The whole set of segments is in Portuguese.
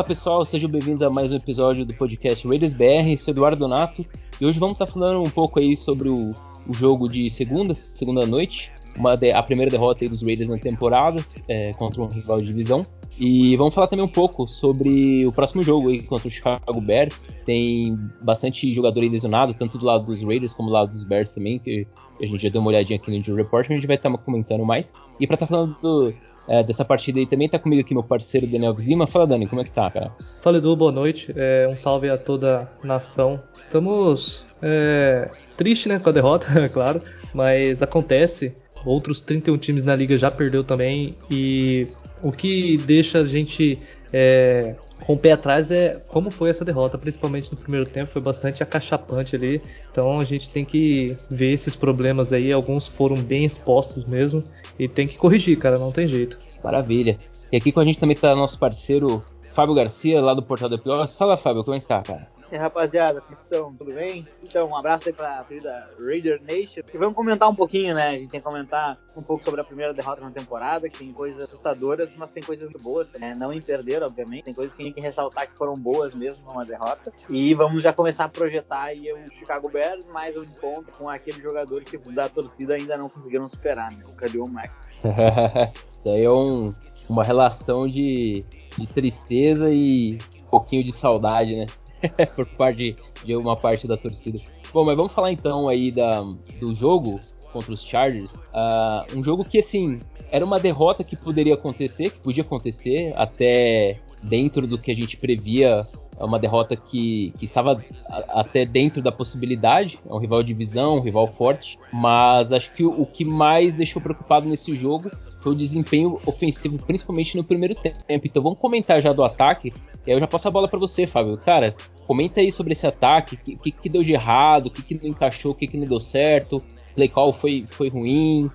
Fala pessoal, sejam bem-vindos a mais um episódio do podcast Raiders BR. Sou Eduardo Donato e hoje vamos estar tá falando um pouco aí sobre o, o jogo de segunda, segunda noite, de, a primeira derrota dos Raiders na temporada é, contra um rival de divisão. E vamos falar também um pouco sobre o próximo jogo aí contra o Chicago Bears. Tem bastante jogador aí lesionado, tanto do lado dos Raiders como do lado dos Bears também, que a gente já deu uma olhadinha aqui no Injury Report, a gente vai estar comentando mais. E para estar tá falando do, é, dessa partida aí também. Tá comigo aqui meu parceiro Daniel Lima. Fala, Dani, como é que tá, cara? Fala, Edu, boa noite. É, um salve a toda a nação. Estamos é, triste, né, com a derrota, claro, mas acontece. Outros 31 times na liga já perdeu também e o que deixa a gente é, com o pé atrás é como foi essa derrota, principalmente no primeiro tempo, foi bastante acachapante ali. Então a gente tem que ver esses problemas aí, alguns foram bem expostos mesmo. E tem que corrigir, cara, não tem jeito. Maravilha. E aqui com a gente também tá nosso parceiro Fábio Garcia, lá do Portal do Pior. Fala, Fábio, como é que tá, cara? E aí, rapaziada, como estão? Tudo bem? Então, um abraço aí pra querida Raider Nation. E vamos comentar um pouquinho, né? A gente tem que comentar um pouco sobre a primeira derrota na temporada, que tem coisas assustadoras, mas tem coisas muito boas, né? Não em perder, obviamente. Tem coisas que tem que ressaltar que foram boas mesmo numa derrota. E vamos já começar a projetar aí o Chicago Bears, mais um encontro com aquele jogador que da torcida ainda não conseguiram superar, né? O Khalil Mack. Isso aí é um, uma relação de, de tristeza e um pouquinho de saudade, né? por parte de uma parte da torcida. Bom, mas vamos falar então aí da, do jogo contra os Chargers. Uh, um jogo que, assim, era uma derrota que poderia acontecer, que podia acontecer, até dentro do que a gente previa. É uma derrota que, que estava até dentro da possibilidade. É um rival de divisão, um rival forte. Mas acho que o, o que mais deixou preocupado nesse jogo foi o desempenho ofensivo, principalmente no primeiro tempo. Então vamos comentar já do ataque. E aí eu já passo a bola para você, Fábio. Cara, comenta aí sobre esse ataque. O que, que, deu de errado? O que, que não encaixou? O que, que não deu certo? Play call foi, foi ruim?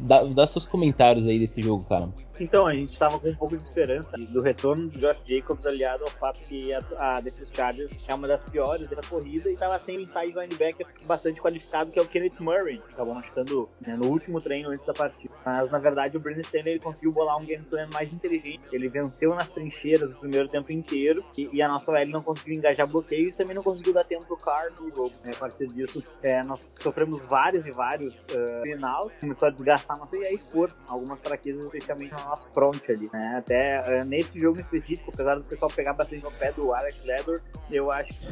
Dá, dá seus comentários aí desse jogo, cara. Então, a gente estava com um pouco de esperança do retorno do Josh Jacobs, aliado ao fato que a, a defesa Chargers é uma das piores da corrida e estava sem inside linebacker bastante qualificado, que é o Kenneth Murray, que acabou machucando né, no último treino antes da partida. Mas, na verdade, o Brandon Stanley conseguiu bolar um game plan mais inteligente. Ele venceu nas trincheiras o primeiro tempo inteiro e, e a nossa OL não conseguiu engajar bloqueios e também não conseguiu dar tempo pro Carr no jogo. Né? A partir disso, é, nós sofremos vários e vários uh, começou a desgastar nossa e a expor algumas fraquezas, especialmente front ali, né? Até uh, nesse jogo específico, apesar do pessoal pegar bastante no pé do Alex Ledor, eu acho que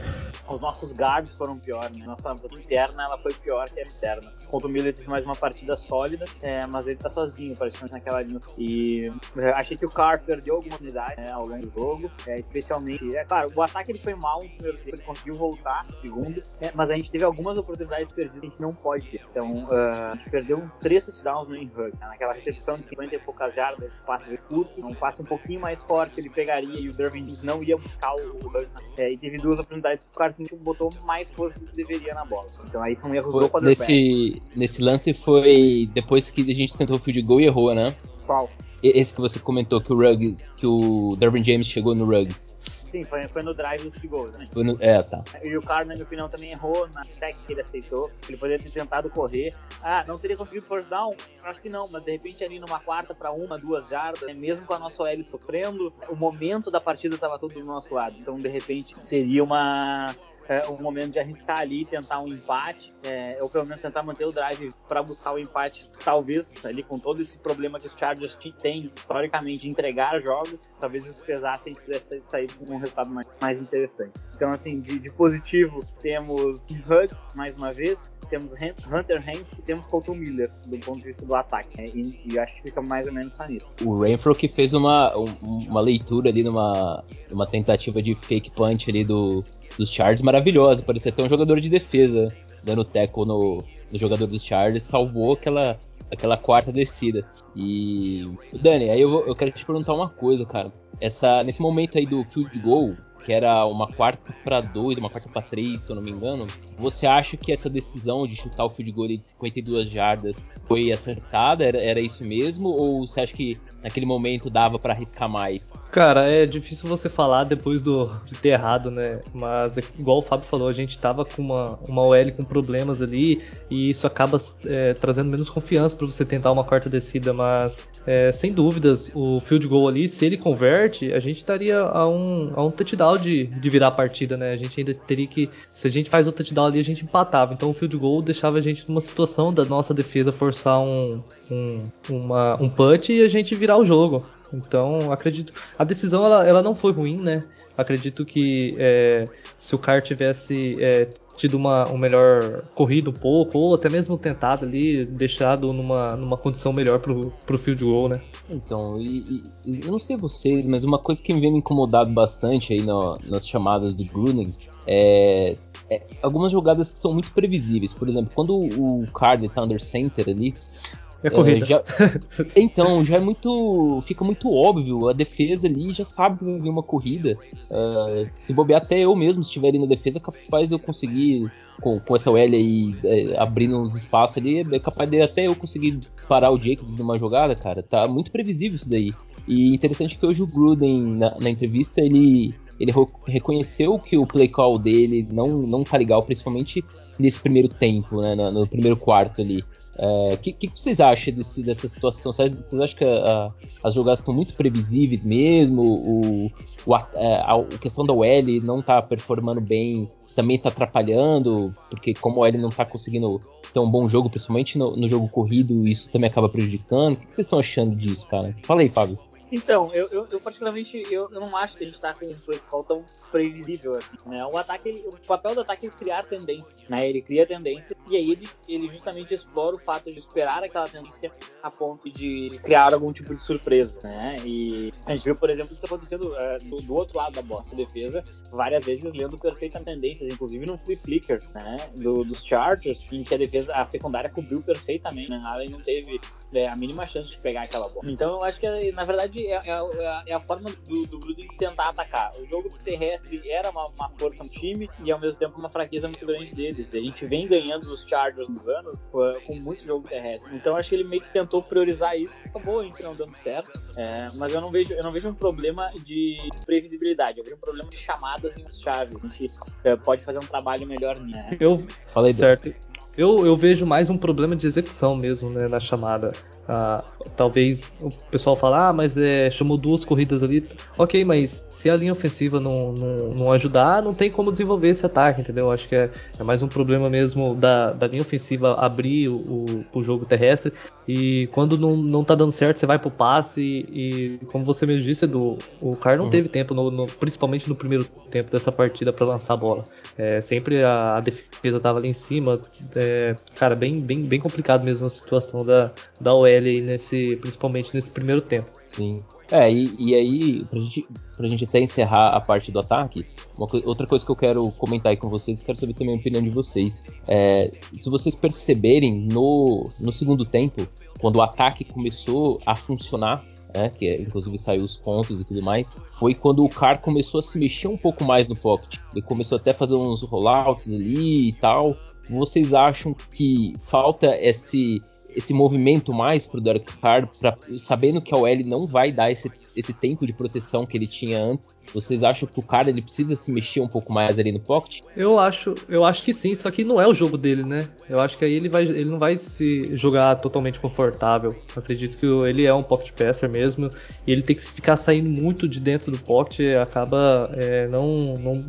os nossos guards foram piores, né? Nossa interna ela foi pior que a externa. Contra o Miller teve mais uma partida sólida, é, mas ele tá sozinho praticamente naquela linha. E uh, achei que o Carr perdeu alguma unidade né, ao longo do jogo, é, especialmente, é claro, o ataque ele foi mal no primeiro tempo, ele conseguiu voltar no segundo, é, mas a gente teve algumas oportunidades perdidas que a gente não pode ter. Então, uh, a gente perdeu três touchdowns no in-hug, né? naquela recepção de 50 e poucas jardas, passe curto, um passe um pouquinho mais forte, ele pegaria e o Dervin não ia buscar o Huggs. É, e teve duas oportunidades que o Carson botou mais força do que deveria na bola. Então aí são erros foi, do quarterback. Nesse, nesse lance foi depois que a gente tentou o field goal e errou, né? Qual? Esse que você comentou que o Ruggs, que o Dervin James chegou no Ruggs. Sim, foi, foi no drive do gol, né? Foi no, é, tá. E o Carr, na minha opinião, também errou na sec que ele aceitou. Ele poderia ter tentado correr. Ah, não teria conseguido force down? Acho que não, mas de repente ali numa quarta para uma, duas jardas, né? mesmo com a nossa OL sofrendo, o momento da partida estava todo do nosso lado. Então, de repente, seria uma é, o momento de arriscar ali, tentar um empate, é, ou pelo menos tentar manter o drive para buscar o empate, talvez ali com todo esse problema que os Chargers têm historicamente de entregar jogos, talvez isso pesasse e pudesse sair com um resultado mais, mais interessante. Então, assim, de, de positivo, temos Hugs, mais uma vez, temos Hunter Henry e temos Colton Miller, do ponto de vista do ataque. Né? E, e, acho que fica mais ou menos só nisso. O Renfro que fez uma, uma leitura ali numa, numa tentativa de fake punch ali do dos Chargers maravilhosa. Parecia ter um jogador de defesa dando teco no, no jogador dos Chargers, salvou aquela, aquela quarta descida. E. Dani, aí eu, eu quero te perguntar uma coisa, cara. Essa, nesse momento aí do field goal, que era uma quarta para dois, uma quarta para três, se eu não me engano. Você acha que essa decisão de chutar o field goal de 52 jardas foi acertada? Era, era isso mesmo? Ou você acha que naquele momento dava para arriscar mais? Cara, é difícil você falar depois do, de ter errado, né? Mas igual o Fábio falou, a gente tava com uma, uma OL com problemas ali e isso acaba é, trazendo menos confiança para você tentar uma quarta descida, mas é, sem dúvidas, o field goal ali, se ele converte, a gente estaria a um, a um touchdown de, de virar a partida, né? A gente ainda teria que, se a gente faz o touchdown ali, a gente empatava. Então o field goal deixava a gente numa situação da nossa defesa forçar um, um, uma, um punch e a gente virar o jogo. Então, acredito. A decisão ela, ela não foi ruim, né? Acredito que é, se o Car tivesse é, tido uma, um melhor corrido um pouco, ou até mesmo tentado ali, deixado numa, numa condição melhor pro, pro field goal, né? Então, e, e, eu não sei vocês, mas uma coisa que me vem me incomodado bastante aí no, nas chamadas do Gruden é, é, algumas jogadas que são muito previsíveis. Por exemplo, quando o Card tá under center ali, é corrida. É, já... então, já é muito. Fica muito óbvio. A defesa ali já sabe que vai vir uma corrida. Uh, se bobear até eu mesmo, se estiver ali na defesa, é capaz eu conseguir. Com, com essa OL aí é, abrindo uns espaços ali, é capaz de até eu conseguir parar o Jacobs numa jogada, cara. Tá muito previsível isso daí. E interessante que hoje o Gruden, na, na entrevista, ele, ele reconheceu que o play call dele não, não tá legal, principalmente nesse primeiro tempo, né, no, no primeiro quarto ali. O é, que, que, vocês acham desse, dessa situação? Vocês, vocês acham que a, a, as jogadas estão muito previsíveis mesmo? O, o, a, é, a, questão da OL não tá performando bem também tá atrapalhando? Porque como o OL não tá conseguindo ter um bom jogo, principalmente no, no jogo corrido, isso também acaba prejudicando. O que vocês estão achando disso, cara? Fala aí, Fábio. Então, eu, eu, eu particularmente eu, eu, não acho que a gente tá com um play tão previsível assim, né? O ataque, ele, o papel do ataque é criar tendência, né? Ele cria tendência e aí ele, ele justamente explora o fato de esperar aquela tendência a ponto de criar algum tipo de surpresa, né? E a gente viu, por exemplo, isso acontecendo uh, do, do, outro lado da bosta defesa, várias vezes lendo perfeitas tendências, inclusive no flip flicker, né? Do, dos Chargers, em que a defesa, a secundária cobriu perfeitamente, né? Allen não teve é, a mínima chance de pegar aquela bola. Então eu acho que, na verdade, é, é, é, é, a forma do, do Gruden tentar atacar. O jogo terrestre era uma, uma, força no time e ao mesmo tempo uma fraqueza muito grande deles. A gente vem ganhando os Chargers nos anos com muito jogo terrestre. Então acho que ele meio que tentou priorizar isso. Acabou entre não dando certo. É, mas eu não vejo eu não vejo um problema de previsibilidade. Eu vejo um problema de chamadas em chaves. A gente é, pode fazer um trabalho melhor nisso. Né? Eu falei certo. Eu, eu vejo mais um problema de execução mesmo né, na chamada. Ah, talvez o pessoal fale, ah, mas é, chamou duas corridas ali. Ok, mas se a linha ofensiva não, não, não ajudar, não tem como desenvolver esse ataque, entendeu? Acho que é, é mais um problema mesmo da, da linha ofensiva abrir o, o, o, jogo terrestre. E quando não, não tá dando certo, você vai pro passe. E, e como você mesmo disse, Edu, o cara não uhum. teve tempo, no, no, principalmente no primeiro tempo dessa partida, para lançar a bola. É, sempre a, a, defesa tava ali em cima. É, cara, bem, bem, bem complicado mesmo a situação da, da OL aí nesse, principalmente nesse primeiro tempo. Sim. É, e, e aí, pra gente, pra gente até encerrar a parte do ataque, co outra coisa que eu quero comentar aí com vocês, e quero saber também a opinião de vocês. É, se vocês perceberem no, no segundo tempo, quando o ataque começou a funcionar, né, que é, inclusive saiu os pontos e tudo mais, foi quando o Carr começou a se mexer um pouco mais no pocket. Ele começou até a fazer uns rollouts ali e tal. Vocês acham que falta esse esse movimento mais pro Derek Carr, pra, sabendo que a OL não vai dar esse, esse tempo de proteção que ele tinha antes? Vocês acham que o cara ele precisa se mexer um pouco mais ali no pocket? Eu acho, eu acho que sim, só que não é o jogo dele, né? Eu acho que aí ele vai, ele não vai se jogar totalmente confortável. Eu acredito que ele é um pocket passer mesmo e ele tem que ficar saindo muito de dentro do pocket, acaba é, não, não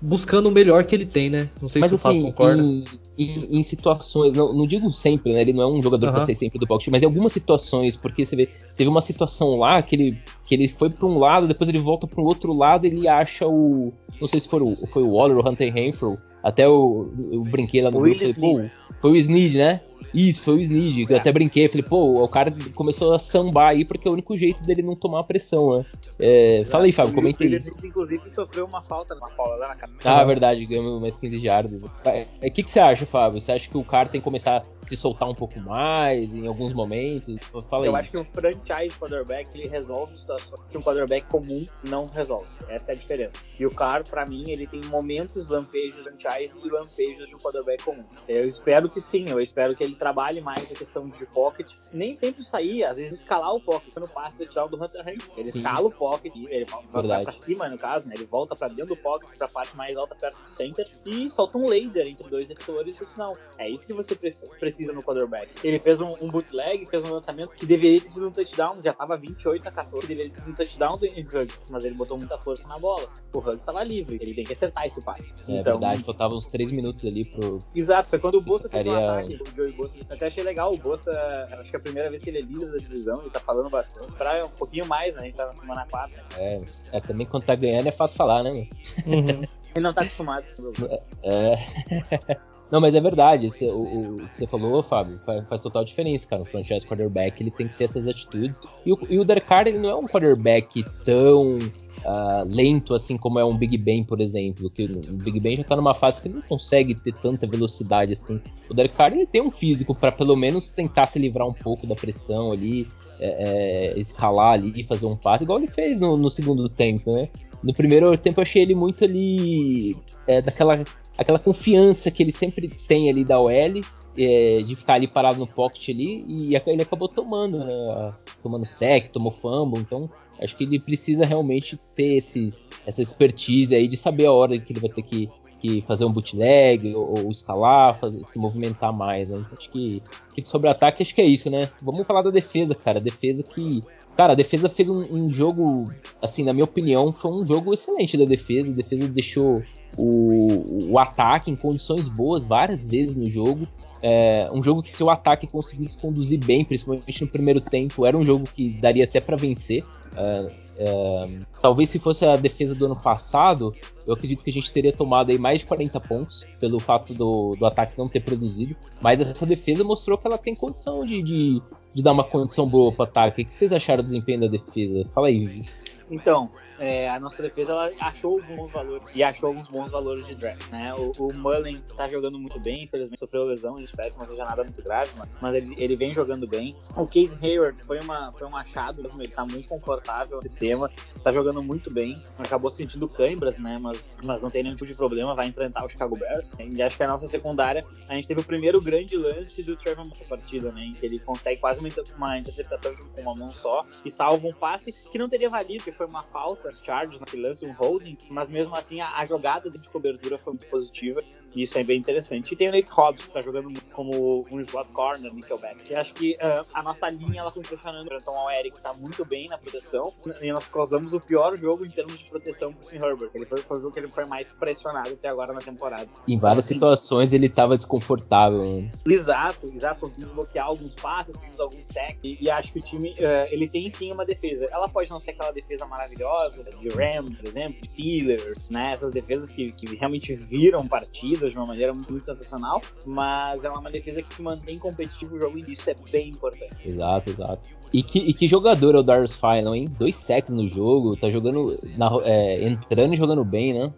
buscando o melhor que ele tem, né? Não sei Mas, se assim, o Fábio concorda. Em, em, em situações, não, não, digo sempre, né? Ele não é um jogador uhum. pra ser sempre do pocket, mas em algumas situações, porque você vê, teve uma situação lá que ele, que ele foi para um lado, depois ele volta para o outro lado, ele acha o, não sei se foi o, foi o Waller ou o Hunter Renfro, até o, eu brinquei lá no grupo, falei, pô, foi o Snead, né? Isso, foi o Snead, é. eu até brinquei, falei, pô, o cara começou a sambar aí porque é o único jeito dele não tomar pressão, né? É, fala aí, Fábio, comenta aí. Ele, inclusive, sofreu uma falta na bola lá na cabeça. Ah, verdade, ganhou mais 15 jardas. O é, que, que você acha, Fábio? Você acha que o cara tem que começar se soltar um pouco mais em alguns momentos? Fala Eu aí. acho que um franchise quarterback ele resolve situações que um quarterback comum não resolve. Essa é a diferença. E o Carr, pra mim, ele tem momentos lampejos franchise e lampejos de um quarterback comum. Eu espero que sim, eu espero que ele trabalhe mais a questão de pocket. Nem sempre sair, às vezes escalar o pocket. No passe touchdown do Hunter Henry, ele Sim. escala o pocket, ele vai pra cima, no caso, né? Ele volta pra dentro do pocket, pra parte mais alta perto do center e solta um laser entre dois defensores no final. É isso que você pre- precisa no quarterback. Ele fez um, um bootleg, fez um lançamento que deveria ter sido um touchdown, já tava 28 a 14, deveria ter sido um touchdown do Huggs, mas ele botou muita força na bola. O Huggs estava livre, ele tem que acertar esse passe. É então, verdade, faltava uns 3 minutos ali pro. Exato, foi quando o Bolsa teve um ataque. O Joey Bolsa. Até achei legal, o Bolsa, acho que é a primeira vez que ele é líder da divisão, ele tá falando bastante. Esperar um pouquinho mais, né? A gente tá na semana 4. Né? É, é, também quando tá ganhando é fácil falar, né, mano? Uhum. Ele não tá acostumado com o jogo. É. Não, mas é verdade. esse- o, o- o que você falou, Fábio, faz, faz total diferença, cara. O franchise quarterback ele tem que ter essas atitudes. E o, e o ele não é um quarterback tão ah, lento assim como é um Big Ben, por exemplo. Que o Big Ben já tá numa fase que ele não consegue ter tanta velocidade assim. O Derek Carr ele tem um físico para pelo menos tentar se livrar um pouco da pressão ali, é, é, escalar ali, fazer um passe, igual ele fez no, no segundo tempo, né? No primeiro tempo eu achei ele muito ali é, daquela aquela confiança que ele sempre tem ali da OL, é, de ficar ali parado no pocket ali, e ele acabou tomando, né? Tomando sec, tomou fumble, então acho que ele precisa realmente ter esses, essa expertise aí de saber a hora que ele vai ter que, que fazer um bootleg ou, ou escalar, fazer- se movimentar mais, né? Então, acho que, que sobre ataque acho que é isso, né? Vamos falar da defesa, cara. Defesa que. Cara, a defesa fez um, um jogo, assim, na minha opinião, foi um jogo excelente da defesa. A defesa deixou o, o ataque em condições boas várias vezes no jogo. É, um jogo que se o ataque conseguisse conduzir bem, principalmente no primeiro tempo, era um jogo que daria até para vencer. É, é, talvez se fosse a defesa do ano passado, eu acredito que a gente teria tomado aí mais de 40 pontos pelo fato do, do ataque não ter produzido. Mas essa defesa mostrou que ela tem condição de, de, de dar uma condição boa para o ataque. O que vocês acharam do desempenho da defesa? Fala aí. Então, é, a nossa defesa ela achou alguns valores e achou alguns bons valores de draft, né? O, o Mullen tá jogando muito bem, infelizmente sofreu lesão, eu espero que não seja nada muito grave, mas, ele, ele vem jogando bem. O Case Hayward foi, uma, foi um achado mesmo, ele tá muito confortável no sistema, tá jogando muito bem, acabou sentindo câimbras, né? Mas, mas não tem nenhum tipo de problema, vai enfrentar o Chicago Bears. E acho que a nossa secundária, a gente teve o primeiro grande lance do Trevor nessa partida, né? Em que ele consegue quase uma, uma interceptação com uma mão só e salva um passe que não teria valido, que foi uma falta, Chargers naquele lance, um holding, mas mesmo assim a, a jogada de cobertura foi muito positiva e isso é bem interessante. E tem o Nate Hobbs, que tá jogando como um slot corner, nickelback. E acho que ah, a nossa linha ela foi impressionando. Então o Eric tá muito bem na proteção e nós causamos o pior jogo em termos de proteção pro Tim Herbert. Ele foi, foi o jogo que ele foi mais pressionado até agora na temporada. Em várias Assim, situações ele tava desconfortável. mano. Exato, exato. Conseguimos bloquear alguns passes, tivemos alguns sacks. E, e acho que o time, eh, ele tem sim uma defesa. Ela pode não ser aquela defesa maravilhosa, de Rams, por exemplo, Steelers, né? Essas defesas que, que realmente viram partidas de uma maneira muito, muito sensacional. Mas é uma defesa que te mantém competitivo o jogo e isso é bem importante. Exato, exato. E que, e que jogador é o Darius Final, hein? Dois sacks no jogo, tá jogando. na- é, entrando e jogando bem, né?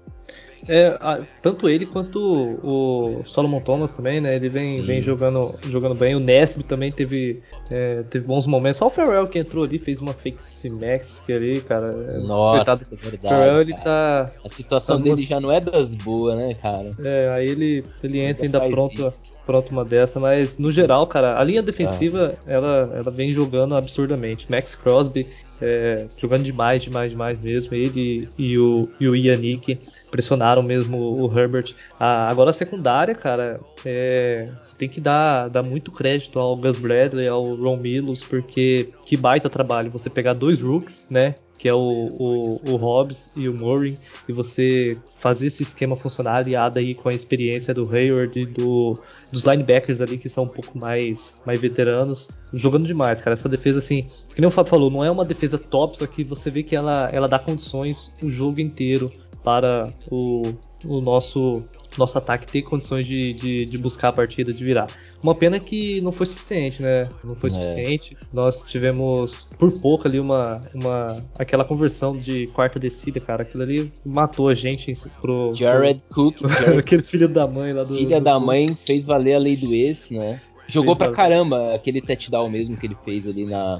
É, tanto ele quanto o, Solomon Thomas também, né? Ele vem, Sim. vem jogando, jogando bem. O Nesby também teve, é, teve bons momentos. Só o Farrell que entrou ali, fez uma fake mask ali, cara. Nossa, coitado. é verdade. Farrell, ele tá. A situação tá dele já não é das boas, né, cara? É, aí ele, ele entra Ainda ainda pronto, isso. pronto uma dessa, mas no geral, cara, a linha defensiva ela, ela vem jogando absurdamente. Max Crosby é, jogando demais, demais, demais mesmo. Ele e o, e o Yannick pressionaram mesmo o Herbert. Ah, agora a secundária, cara, é, você tem que dar, dar muito crédito ao Gus Bradley, ao Ron Milos, porque que baita trabalho você pegar dois rooks, né? Que é o, o, o Hobbs e o Murray, e você fazer esse esquema funcionar aliado aí com a experiência do Hayward e do, dos linebackers ali que são um pouco mais, mais veteranos, jogando demais, cara. Essa defesa, assim, que nem o Fábio falou, não é uma defesa top, só que você vê que ela, ela dá condições o jogo inteiro para o, o nosso, nosso ataque ter condições de, de, de buscar a partida, de virar. Uma pena que não foi suficiente, né? Não foi É. suficiente. Nós tivemos por pouco ali uma, uma aquela conversão de quarta descida, cara. Aquilo ali matou a gente pro, Jared Cook, pro- Jared, aquele filho da mãe lá do filha do- da mãe, fez valer a lei do ex, né? Jogou pra caramba aquele touchdown mesmo que ele fez ali na,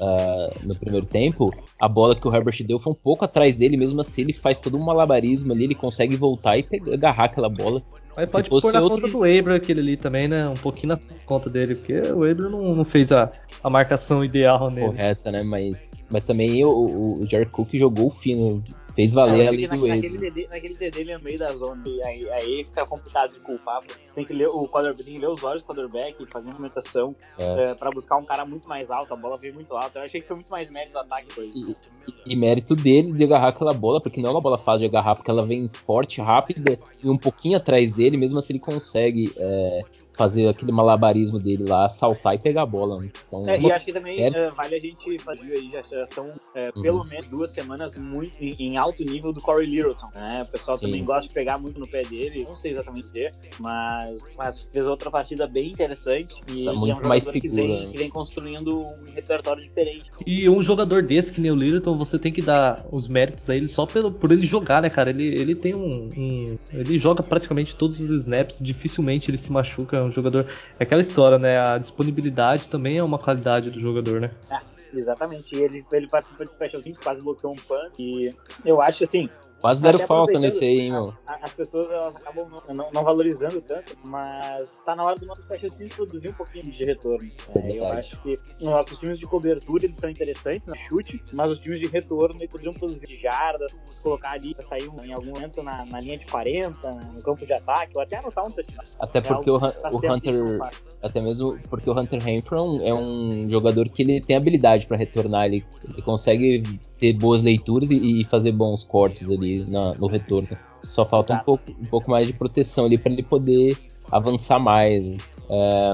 uh, no primeiro tempo. A bola que o Herbert deu foi um pouco atrás dele, mesmo assim ele faz todo um malabarismo ali, ele consegue voltar e pegar, agarrar aquela bola. Mas pode pôr na outro... conta do Abram aquele ali também, né? Um pouquinho na conta dele, porque o Abram não, não fez a, a marcação ideal nele. Correta, né? Mas, mas também o, o, o Jared Cook jogou fino Fez valer é, ali do naquele, naquele TD ele é no meio da zona. E aí, aí fica complicado de culpar. Tem que ler o quarterback, tem que ler os olhos do quarterback, fazer uma movimentação é. uh, pra buscar um cara muito mais alto. A bola veio muito alta. Eu achei que foi muito mais mérito do ataque. E, e, e, mérito dele de agarrar aquela bola, porque não é uma bola fácil de agarrar, porque ela vem forte, rápida e um pouquinho atrás dele, mesmo assim ele consegue é, fazer aquele malabarismo dele lá, saltar e pegar a bola. Né? Então, é, e acho que também é... uh, vale a gente fazer aí, já, são uh, uhum. pelo menos duas semanas muito em, em, alto nível do Corey Littleton. Né? O pessoal Sim. também gosta de pegar muito no pé dele, não sei exatamente o que, mas, mas fez outra partida bem interessante e, tá muito é um mais seguro, que, vem, né? que vem construindo um repertório diferente. E um jogador desse que nem o Littleton, você tem que dar os méritos a ele só pelo, por ele jogar, né, cara? Ele, ele tem um, um Ele joga praticamente todos os snaps, dificilmente ele se machuca, é jogador. É aquela história, né? A disponibilidade também é uma qualidade do jogador, né? Exatamente. Ele, ele participa de special teams, quase bloqueou um punt. E eu acho assim, Quase deram falta nesse aí, hein, meu. As pessoas elas acabam não, não, não, valorizando tanto, mas tá na hora do nosso special teams produzir um pouquinho de retorno. É, eu acho que os nossos times de cobertura eles são interessantes no chute, mas os times de retorno eles poderiam produzir de jardas, colocar ali pra sair um, em algum momento na, na, linha de 40, no campo de ataque, ou até anotar um touchdown. Até é porque é o, o Hunter, até mesmo porque o Hunter Renfro é um jogador que ele tem habilidade para retornar, ele, ele consegue ter boas leituras e, e fazer bons cortes ali na, no retorno. Só falta um pouco, um pouco mais de proteção ali para ele poder avançar mais. É,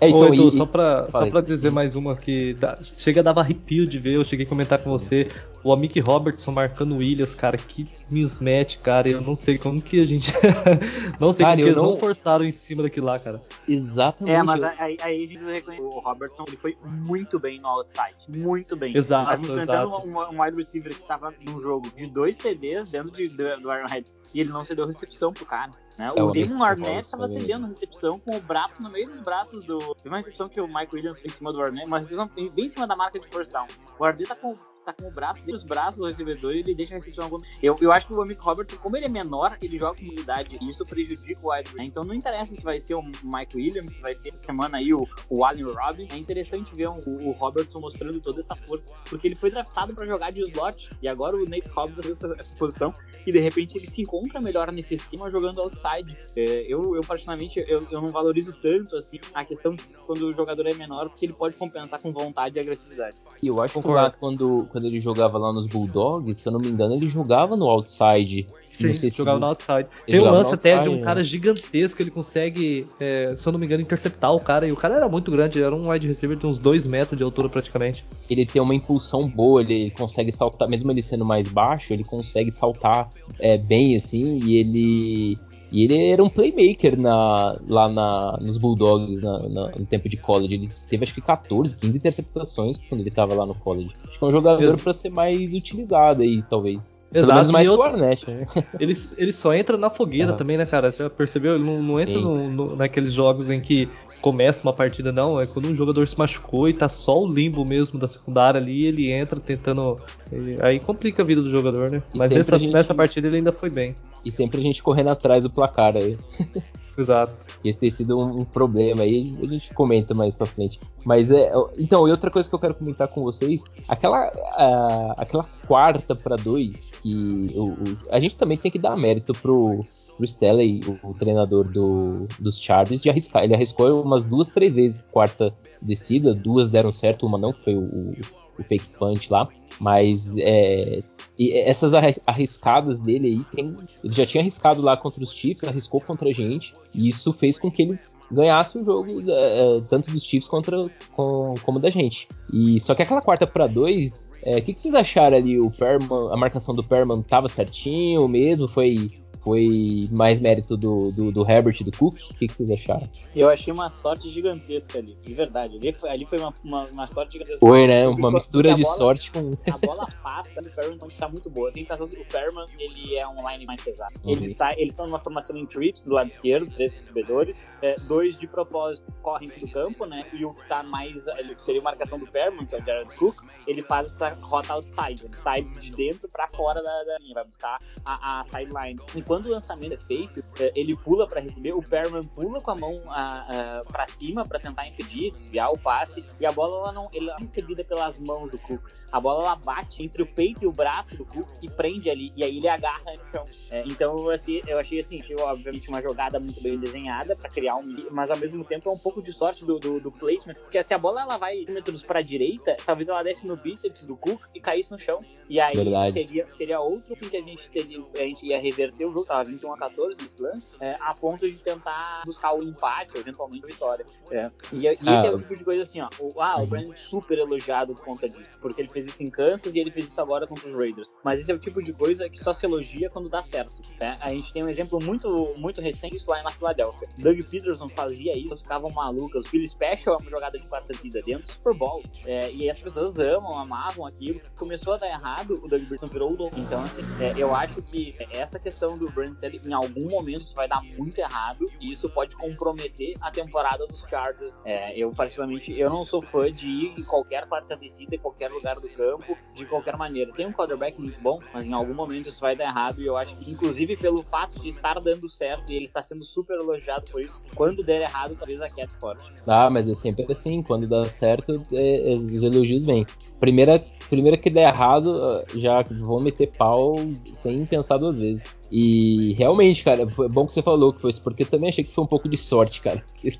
é, então, Ô, Edu, e, só, pra, só pra dizer mais uma que dá, chega dava arrepio de ver, eu cheguei a comentar com você, o Amick Robertson marcando o Williams, cara, que mismatch, cara, eu não sei como que a gente. não sei cara, como que eles não... não forçaram em cima daquilo lá, cara. Exatamente. É, mas aí, aí a gente reconhece o Robertson, ele foi muito bem no outside, muito bem. Exato, Tava enfrentando um, um wide receiver que tava num jogo de dois TDs dentro de, do, do Heads e ele não cedeu recepção pro cara. Né? É o Damon Arnett estava cedendo recepção com o braço no meio dos braços do. Teve uma recepção que o Mike Williams fez em cima do Arnett, recepção bem em cima da marca de first down. O Arnett tá com tá com o braço os braços do recebedor e ele deixa a recepção alguma. Eu, eu acho que o amigo Robert, como ele é menor, ele joga com unidade e isso prejudica o wide né? Então não interessa se vai ser o Mike Williams, se vai ser essa semana aí o, o Allen Robbins. É interessante ver um, o, o Robertson mostrando toda essa força, porque ele foi draftado para jogar de slot e agora o Nate Hobbs assumiu essa, essa, posição e de repente ele se encontra melhor nesse esquema jogando outside. É, eu, eu particularmente, eu, eu não valorizo tanto assim a questão de quando o jogador é menor, porque ele pode compensar com vontade e agressividade. E eu acho que quando, quando ele jogava lá nos Bulldogs, se eu não me engano, ele jogava no outside. Sim, não sei jogava se... no outside. Tem um lance até de um cara gigantesco, ele consegue, é, se eu não me engano, interceptar o cara. E o cara era muito grande, era um wide receiver de uns 2 metros de altura praticamente. Ele tem uma impulsão boa, ele consegue saltar, mesmo ele sendo mais baixo, ele consegue saltar é, bem assim, e ele e ele era um playmaker na, lá na, nos Bulldogs na, na, no tempo de college. Ele teve acho que 14, 15 interceptações quando ele estava lá no college. Acho que é um jogador para ser mais utilizado aí, talvez. Exato, mais outro, Arnett, né? ele, ele só entra na fogueira uhum. também, né, cara? Você já percebeu? Ele não, não entra no, no, naqueles jogos em que começa uma partida, não. É quando um jogador se machucou e tá só o limbo mesmo da secundária ali, ele entra tentando. Aí complica a vida do jogador, né? E Mas nessa, gente... nessa partida ele ainda foi bem. E sempre a gente correndo atrás do placar aí. Exato. Esse tem sido um, um, problema aí, a gente comenta mais pra frente. Mas é. Então, e outra coisa que eu quero comentar com vocês, aquela, aquela quarta para dois, que o, o, a gente também tem que dar mérito pro, pro Stelly, o, o, treinador do, dos Chargers, de arriscar. Ele arriscou umas duas, três vezes quarta descida, duas deram certo, uma não, que foi o, o fake punch lá. Mas é, essas arriscadas dele aí, tem, ele já tinha arriscado lá contra os Chiefs, arriscou contra a gente, e isso fez com que eles ganhassem o jogo, é, é tanto dos Chiefs contra, com, como da gente. E Só que aquela quarta para dois, o é, que, que, vocês acharam ali? O Perman, a marcação do Perman tava certinho mesmo? Foi Foi mais mérito do, do, do Herbert e do Cook? O que, que, vocês acharam? Eu achei uma sorte gigantesca ali, de verdade. Ali foi, ali foi uma, uma, uma sorte gigantesca. Foi, né? Uma mistura de bola, sorte com. A bola passa, o Perman tá muito boa. Tem que o Perman, ele é um line mais pesado. Uhum. Ele está ele tá numa formação em trips do lado esquerdo, três recebedores, é, dois de propósito correm do campo, né? E o que tá mais. Ele seria a marcação do Perman, que é o Jared Cook, ele faz essa rota outside, ele sai de dentro pra fora da, da linha, vai buscar a, a sideline. Quando o lançamento é feito, é, ele pula para receber, o Perman pula com a mão a, a, pra cima para tentar impedir, desviar o passe, e a bola ela não, ela é recebida pelas mãos do Cook. A bola ela bate entre o peito e o braço do Cook e prende ali, e aí ele agarra no chão. É, então assim, eu achei assim, achei, obviamente uma jogada muito bem desenhada para criar um, mas ao mesmo tempo é um pouco de sorte do, do, do placement, porque se a bola ela vai metros para direita, talvez ela desce no bíceps do Cook e caísse no chão. E aí seria, seria outro fim que a gente teria, a gente ia reverter o jogo, tava 21 a 14 nesse lance, é, a ponto de tentar buscar o empate, ou eventualmente vitória. É. E, e esse é o ah, tipo de coisa assim, ó. O, ah, o Brandon super elogiado por conta disso, porque ele fez isso em Kansas e ele fez isso agora contra os Raiders. Mas esse é o tipo de coisa que só se elogia quando dá certo. Né? A gente tem um exemplo muito, muito recente isso lá na Filadélfia. Doug Peterson fazia isso, ficavam malucas. O Philly Special é uma jogada de quarta vida dentro do Super Bowl. É, e as pessoas amam, amavam aquilo. Começou a dar errado, o Doug Peterson virou o dono. Então, assim, é, eu acho que essa questão do Brand em algum momento isso vai dar muito errado e isso pode comprometer a temporada dos Chargers. É, eu, particularmente, eu não sou fã de ir em qualquer quarta descida, em qualquer lugar do campo, de qualquer maneira. Tem um quarterback muito bom, mas em algum momento isso vai dar errado e eu acho que, inclusive, pelo fato de estar dando certo e ele está sendo super elogiado por isso, quando der errado, talvez a queda fora. Ah, mas é sempre assim, quando dá certo, é, é, os elogios vêm. Primeira, primeira que der errado, já vou meter pau sem pensar duas vezes. E realmente, cara, foi bom que você falou que foi isso, porque eu também achei que foi um pouco de sorte, cara,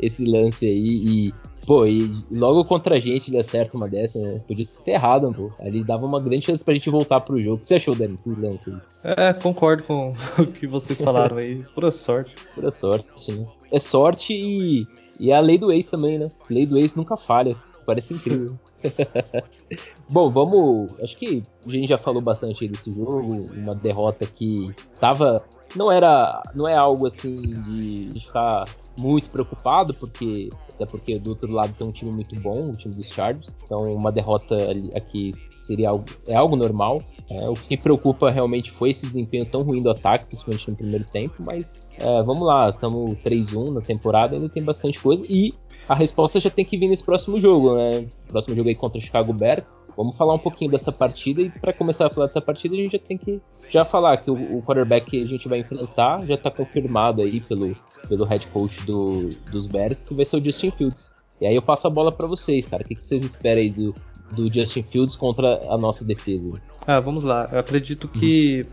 esse lance aí. E, pô, e logo contra a gente ele acerta uma dessa, né? Podia ter errado, pô. Ali dava uma grande chance pra gente voltar pro jogo. O que você achou, Dani, desse lance aí? É, concordo com o que vocês falaram aí. Pura sorte. Pura sorte, sim. É sorte e, e é a lei do ex também, né? A lei do ex nunca falha. Parece incrível. Bom, vamos. Acho que a gente já falou bastante desse jogo. Uma derrota que tava. Não era. Não é algo assim de ficar muito preocupado, porque até porque do outro lado tem um time muito bom, o time dos Chargers. Então uma derrota aqui seria algo, é algo normal. É, o que preocupa realmente foi esse desempenho tão ruim do ataque, principalmente no primeiro tempo. Mas é, vamos lá, estamos 3-1 na temporada, ainda tem bastante coisa. E a resposta já tem que vir nesse próximo jogo, né? Próximo jogo aí contra o Chicago Bears. Vamos falar um pouquinho dessa partida e para começar a falar dessa partida a gente já tem que já falar que o, o quarterback que a gente vai enfrentar já está confirmado aí pelo, pelo head coach do, dos Bears que vai ser o Justin Fields. E aí eu passo a bola para vocês, cara. O que, que vocês esperam aí do, do Justin Fields contra a nossa defesa? Ah, vamos lá. Eu acredito que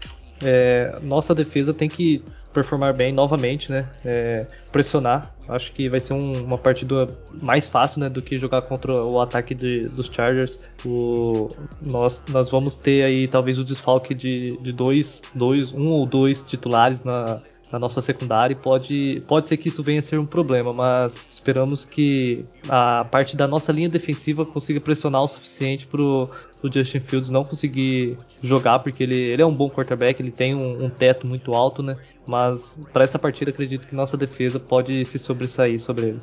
é, nossa defesa tem que performar bem novamente, né? É, pressionar. Acho que vai ser um, uma partida mais fácil, né, do que jogar contra o ataque de, dos Chargers. O, nós, nós vamos ter aí talvez o desfalque de, de dois, dois, um ou dois titulares na, na nossa secundária e pode, pode ser que isso venha a ser um problema, mas esperamos que a parte da nossa linha defensiva consiga pressionar o suficiente para o Justin Fields não conseguir jogar, porque ele, ele é um bom quarterback, ele tem um, um teto muito alto, né? Mas para essa partida acredito que nossa defesa pode se sobressair sobre ele.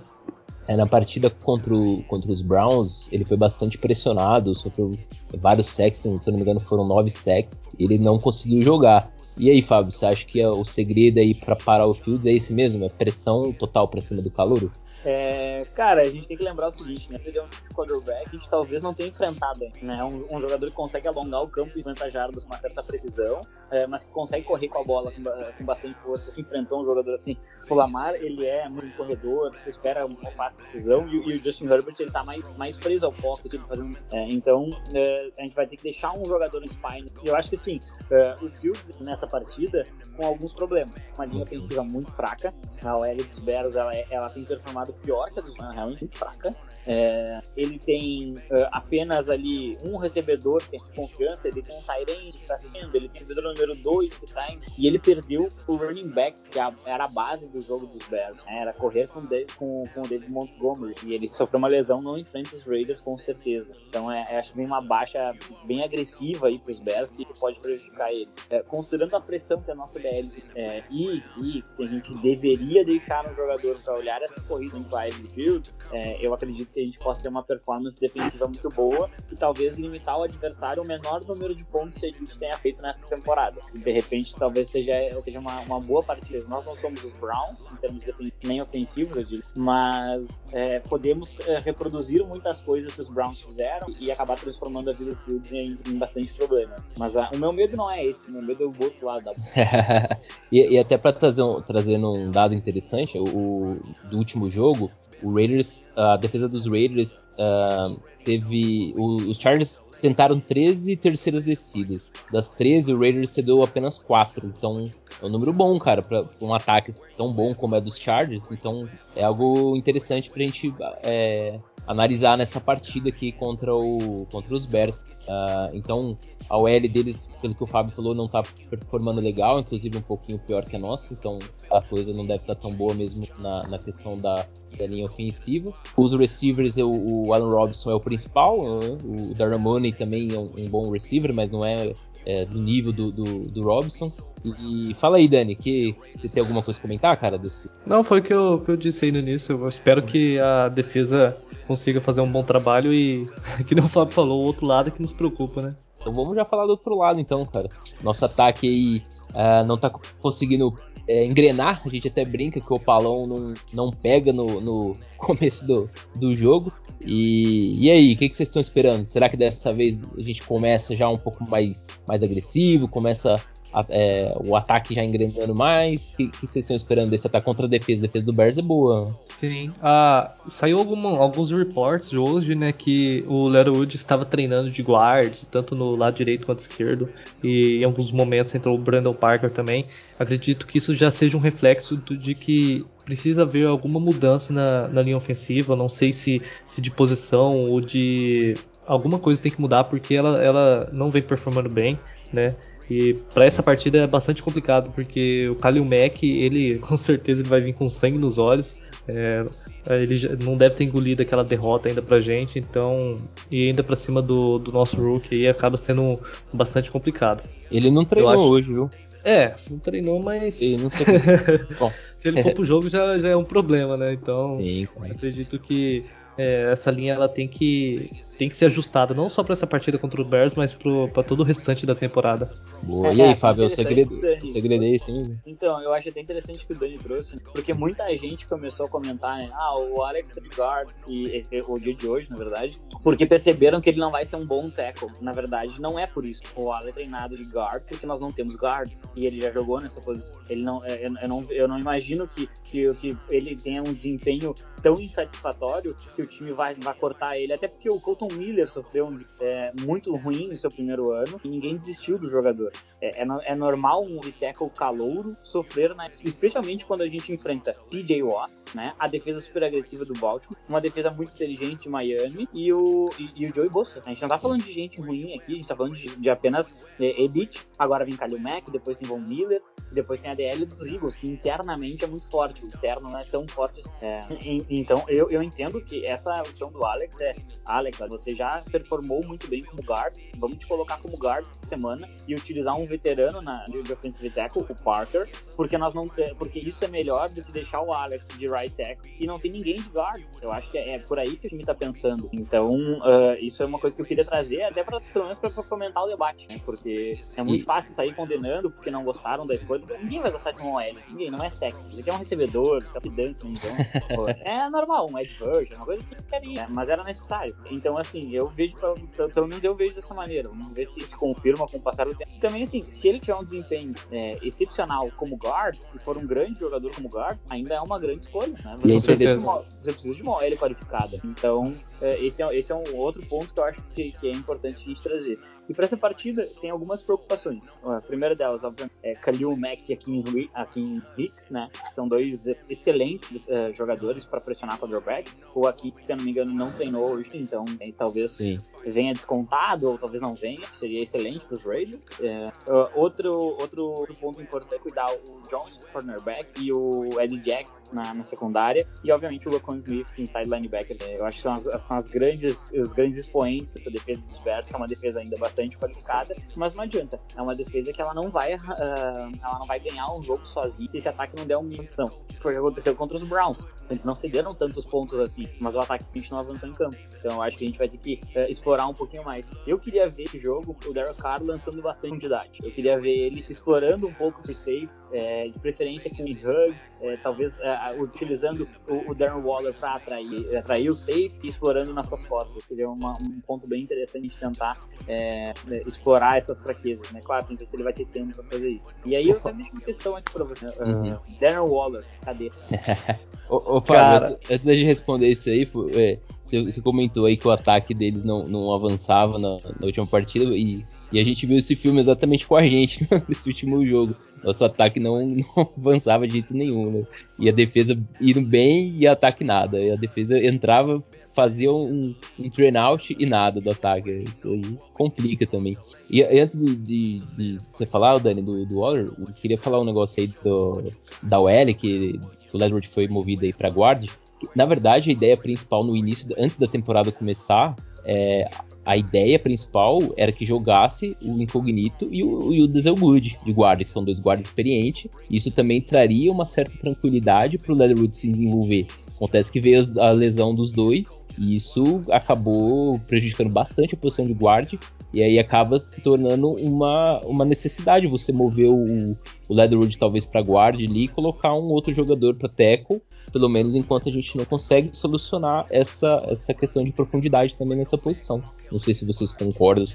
É, na partida contra, o, contra os Browns, ele foi bastante pressionado, sofreu vários sacks, se não me engano foram nove sacks, ele não conseguiu jogar. E aí, Fábio, você acha que o segredo aí para parar o Fields é esse mesmo? É pressão total para cima do calouro? É, cara, a gente tem que lembrar o seguinte, né? Se ele é um quarterback, a gente talvez não tenha enfrentado, né? Um, um jogador que consegue alongar o campo e 50 jardas com uma certa precisão, é, mas que consegue correr com a bola com, com, bastante força. Que enfrentou um jogador assim. O Lamar, ele é muito corredor, você espera uma fácil decisão, e, e, o Justin Herbert, ele tá mais, mais preso ao pocket, fazendo. É, então, é, a gente vai ter que deixar um jogador no spine. Eu acho que assim, é, o Fields nessa partida, com alguns problemas. Uma linha ofensiva muito fraca, a OL dos Bears, ela, é, ela tem performado pior que a dos realmente muito fraca. É, ele tem uh, apenas ali um recebedor que tem confiança, ele tem um Tyrande que está sendo, ele tem o recebedor número 2 que está indo, e ele perdeu o running back, que era a base do jogo dos Bears, né? era correr com, com, com o David Montgomery, e ele sofreu uma lesão, não enfrenta os Raiders com certeza. Então é, acho que vem uma baixa bem agressiva aí para os Bears que, pode prejudicar ele. É, considerando a pressão que a nossa DL é, e, e que a gente deveria deixar no jogador para olhar essas corridas em Clive Fields, é, eu acredito que a gente possa ter uma performance defensiva muito boa e talvez limitar o adversário ao menor número de pontos que a gente tenha feito nessa temporada. De repente, talvez seja, seja uma, uma boa partida. Nós não somos os Browns, em termos de, nem ofensivos, eu digo, mas é, podemos é, reproduzir muitas coisas que os Browns fizeram e acabar transformando a vida do Fields em, em bastante problema. Mas a, o meu medo não é esse, o meu medo é o outro lado da e, e, até para trazer um, trazendo um dado interessante, o, do último jogo, o Raiders, a defesa dos Raiders uh, teve. O, os Chargers tentaram 13 terceiras descidas. Das 13, o Raiders cedeu apenas 4. Então é um número bom, cara, para um ataque tão bom como é dos Chargers. Então é algo interessante pra gente é, analisar nessa partida aqui contra, o, contra os Bears. Uh, então a OL deles, pelo que o Fábio falou, não tá performando legal, inclusive um pouquinho pior que a nossa, então a coisa não deve estar tá tão boa mesmo na, na questão da, da linha ofensiva. Os receivers, o, o Alan Robinson é o principal, né? o Darren Money também é um, um, bom receiver, mas não é, é do nível do, do, do, Robinson. E fala aí, Dani, que você tem alguma coisa a comentar, cara? Desse... Não, foi o que eu, que eu disse aí no início. Eu espero que a defesa consiga fazer um bom trabalho e, que não o Fábio falou, o outro lado é que nos preocupa, né? Então vamos já falar do outro lado, então, cara. Nosso ataque aí uh, não tá conseguindo é, engrenar. A gente até brinca que o Palão não, não pega no, no começo do, do jogo. E, e aí, o que, que vocês estão esperando? Será que dessa vez a gente começa já um pouco mais, mais agressivo? Começa é, o ataque já engrenando mais? O que, que, vocês estão esperando desse ataque contra a defesa? A defesa do Bears é boa. Sim. Ah, saiu alguma, alguns reports hoje, né, que o Leatherwood estava treinando de guard, tanto no lado direito quanto esquerdo, e em alguns momentos entrou o Brandon Parker também. Acredito que isso já seja um reflexo de que precisa haver alguma mudança na, na linha ofensiva. Não sei se, se de posição ou de alguma coisa tem que mudar porque ela, ela não vem performando bem, né? E para essa partida é bastante complicado, porque o Kalil Mack, ele com certeza ele vai vir com sangue nos olhos. É, ele não deve ter engolido aquela derrota ainda pra gente, então. E ainda pra cima do, do nosso rookie aí acaba sendo bastante complicado. Ele não treinou acho... hoje, viu? É, não treinou, mas. Ele não sei. Bom. Se ele for pro jogo já, já é um problema, né? Então. Sim, acredito que é, essa linha ela tem que tem que ser ajustada não só para essa partida contra o Bears, mas para todo o restante da temporada. Boa. E aí, é, Fábio, o segredo, o segredo é esse, hein? Então, eu acho até interessante que o Dani trouxe, porque muita gente começou a comentar, né? Ah, o Alex Trigard, e o dia de hoje, na verdade, porque perceberam que ele não vai ser um bom tackle. Na verdade, não é por isso. O Alex é treinado de guard porque nós não temos guard e ele já jogou nessa posição. Ele não, é, eu, eu não, eu não imagino que, que, que ele tenha um desempenho tão insatisfatório que o time vai, vai cortar ele, até porque o Colton Miller sofreu um é, muito ruim no seu primeiro ano e ninguém desistiu do jogador. É, é, é normal um tackle calouro sofrer, né, especialmente quando a gente enfrenta TJ Watt, né, a defesa super agressiva do Baltimore, uma defesa muito inteligente de Miami e o, e, e o Joey Bosa. A gente não tá falando de gente ruim aqui, a gente tá falando de, de apenas é, elite. Agora vem Kalil Mack, depois tem Von Miller, depois tem a DL dos Eagles, que internamente é muito forte, o externo não é tão forte. É, então eu, eu entendo que essa opção do Alex é Alex, você já performou muito bem como guard, vamos te colocar como guard essa semana e utilizar um veterano na, de offensive tackle, o Parker, porque nós não porque isso é melhor do que deixar o Alex de right tackle e não tem ninguém de guard. Eu acho que é, é por aí que o time tá pensando. Então, uh, isso é uma coisa que eu queria trazer até para pelo menos para fomentar o debate, né? Porque é muito e... fácil sair condenando porque não gostaram da escolha. Ninguém vai gostar de um OL, ninguém, não é sexy. Ele quer um recebedor, capitães, então. é normal, um edge version, uma coisa que eles querem, né? mas era necessário. Então, assim, eu vejo, pelo menos eu vejo dessa maneira. Vamos ver se isso confirma com o passar do tempo. E também, assim, se ele tiver um desempenho é, excepcional como guard, e for um grande jogador como guard, ainda é uma grande escolha, né? Você, precisa de, uma, você precisa de uma OL qualificada. Então, é, esse, é, esse é um outro ponto que eu acho que, que é importante a gente trazer. E para essa partida tem algumas preocupações. A primeira delas, obviamente, é Khalil Mack e Akin Hicks, né? São dois excelentes uh, jogadores para pressionar quarterback. O Akik, se eu não me engano, não treinou hoje, então é, talvez Sim. venha descontado ou talvez não venha. Seria excelente para os Raiders. É, uh, outro, outro, ponto importante é cuidar o Jones, cornerback, e o Eddie Jackson na, na secundária. E obviamente o Lacon Smith, inside linebacker. É, eu acho que são as, são as grandes, os grandes expoentes dessa defesa dos Bears, que é uma defesa ainda bastante qualificada, mas não adianta. É uma defesa que ela não vai, uh, ela não vai ganhar um jogo sozinha se esse ataque não der uma munição. Foi o que aconteceu contra os Browns. Eles não cederam tantos pontos assim, mas o ataque gente não avançou em campo. Então acho que a gente vai ter que uh, explorar um pouquinho mais. Eu queria ver esse jogo, o Derek Carr lançando bastante quantidade. Eu queria ver ele explorando um pouco o safe, é, de preferência com hugs, é, talvez é, utilizando o, o Darren Waller para atrair, atrair o safety e explorando nas suas costas. Seria uma, um ponto bem interessante de tentar né, explorar essas fraquezas, né? Claro, tem que ver se ele vai ter tempo para fazer isso. E aí eu também uma questão aqui para você. Uhum. Uh, Darren Waller, cadê? ô, ô Fábio, antes, antes de responder isso aí, é, você, comentou aí que o ataque deles não, não avançava na, na última partida e, e, a gente viu esse filme exatamente com a gente nesse último jogo. Nosso ataque não, não avançava de jeito nenhum, né? E a defesa indo bem e ataque nada. E a defesa entrava, fazia um, um train out e nada do ataque. Isso aí complica também. E antes de, de, de você falar, Dani, do, do Waller, eu queria falar um negócio aí do, da OL, que, o Ledward foi movido aí pra guarda. Na verdade, a ideia principal no início, antes da temporada começar, é, a ideia principal era que jogasse o Incognito e o, e o Dezelwood de guarda, que são dois guardas experientes. Isso também traria uma certa tranquilidade para o Leatherwood se desenvolver. Acontece que veio a lesão dos dois e isso acabou prejudicando bastante a posição de guarda e aí acaba se tornando uma, uma necessidade você mover o, o Leatherwood talvez para guarda ali e colocar um outro jogador para tackle, pelo menos enquanto a gente não consegue solucionar essa, essa questão de profundidade também nessa posição. Não sei se vocês concordam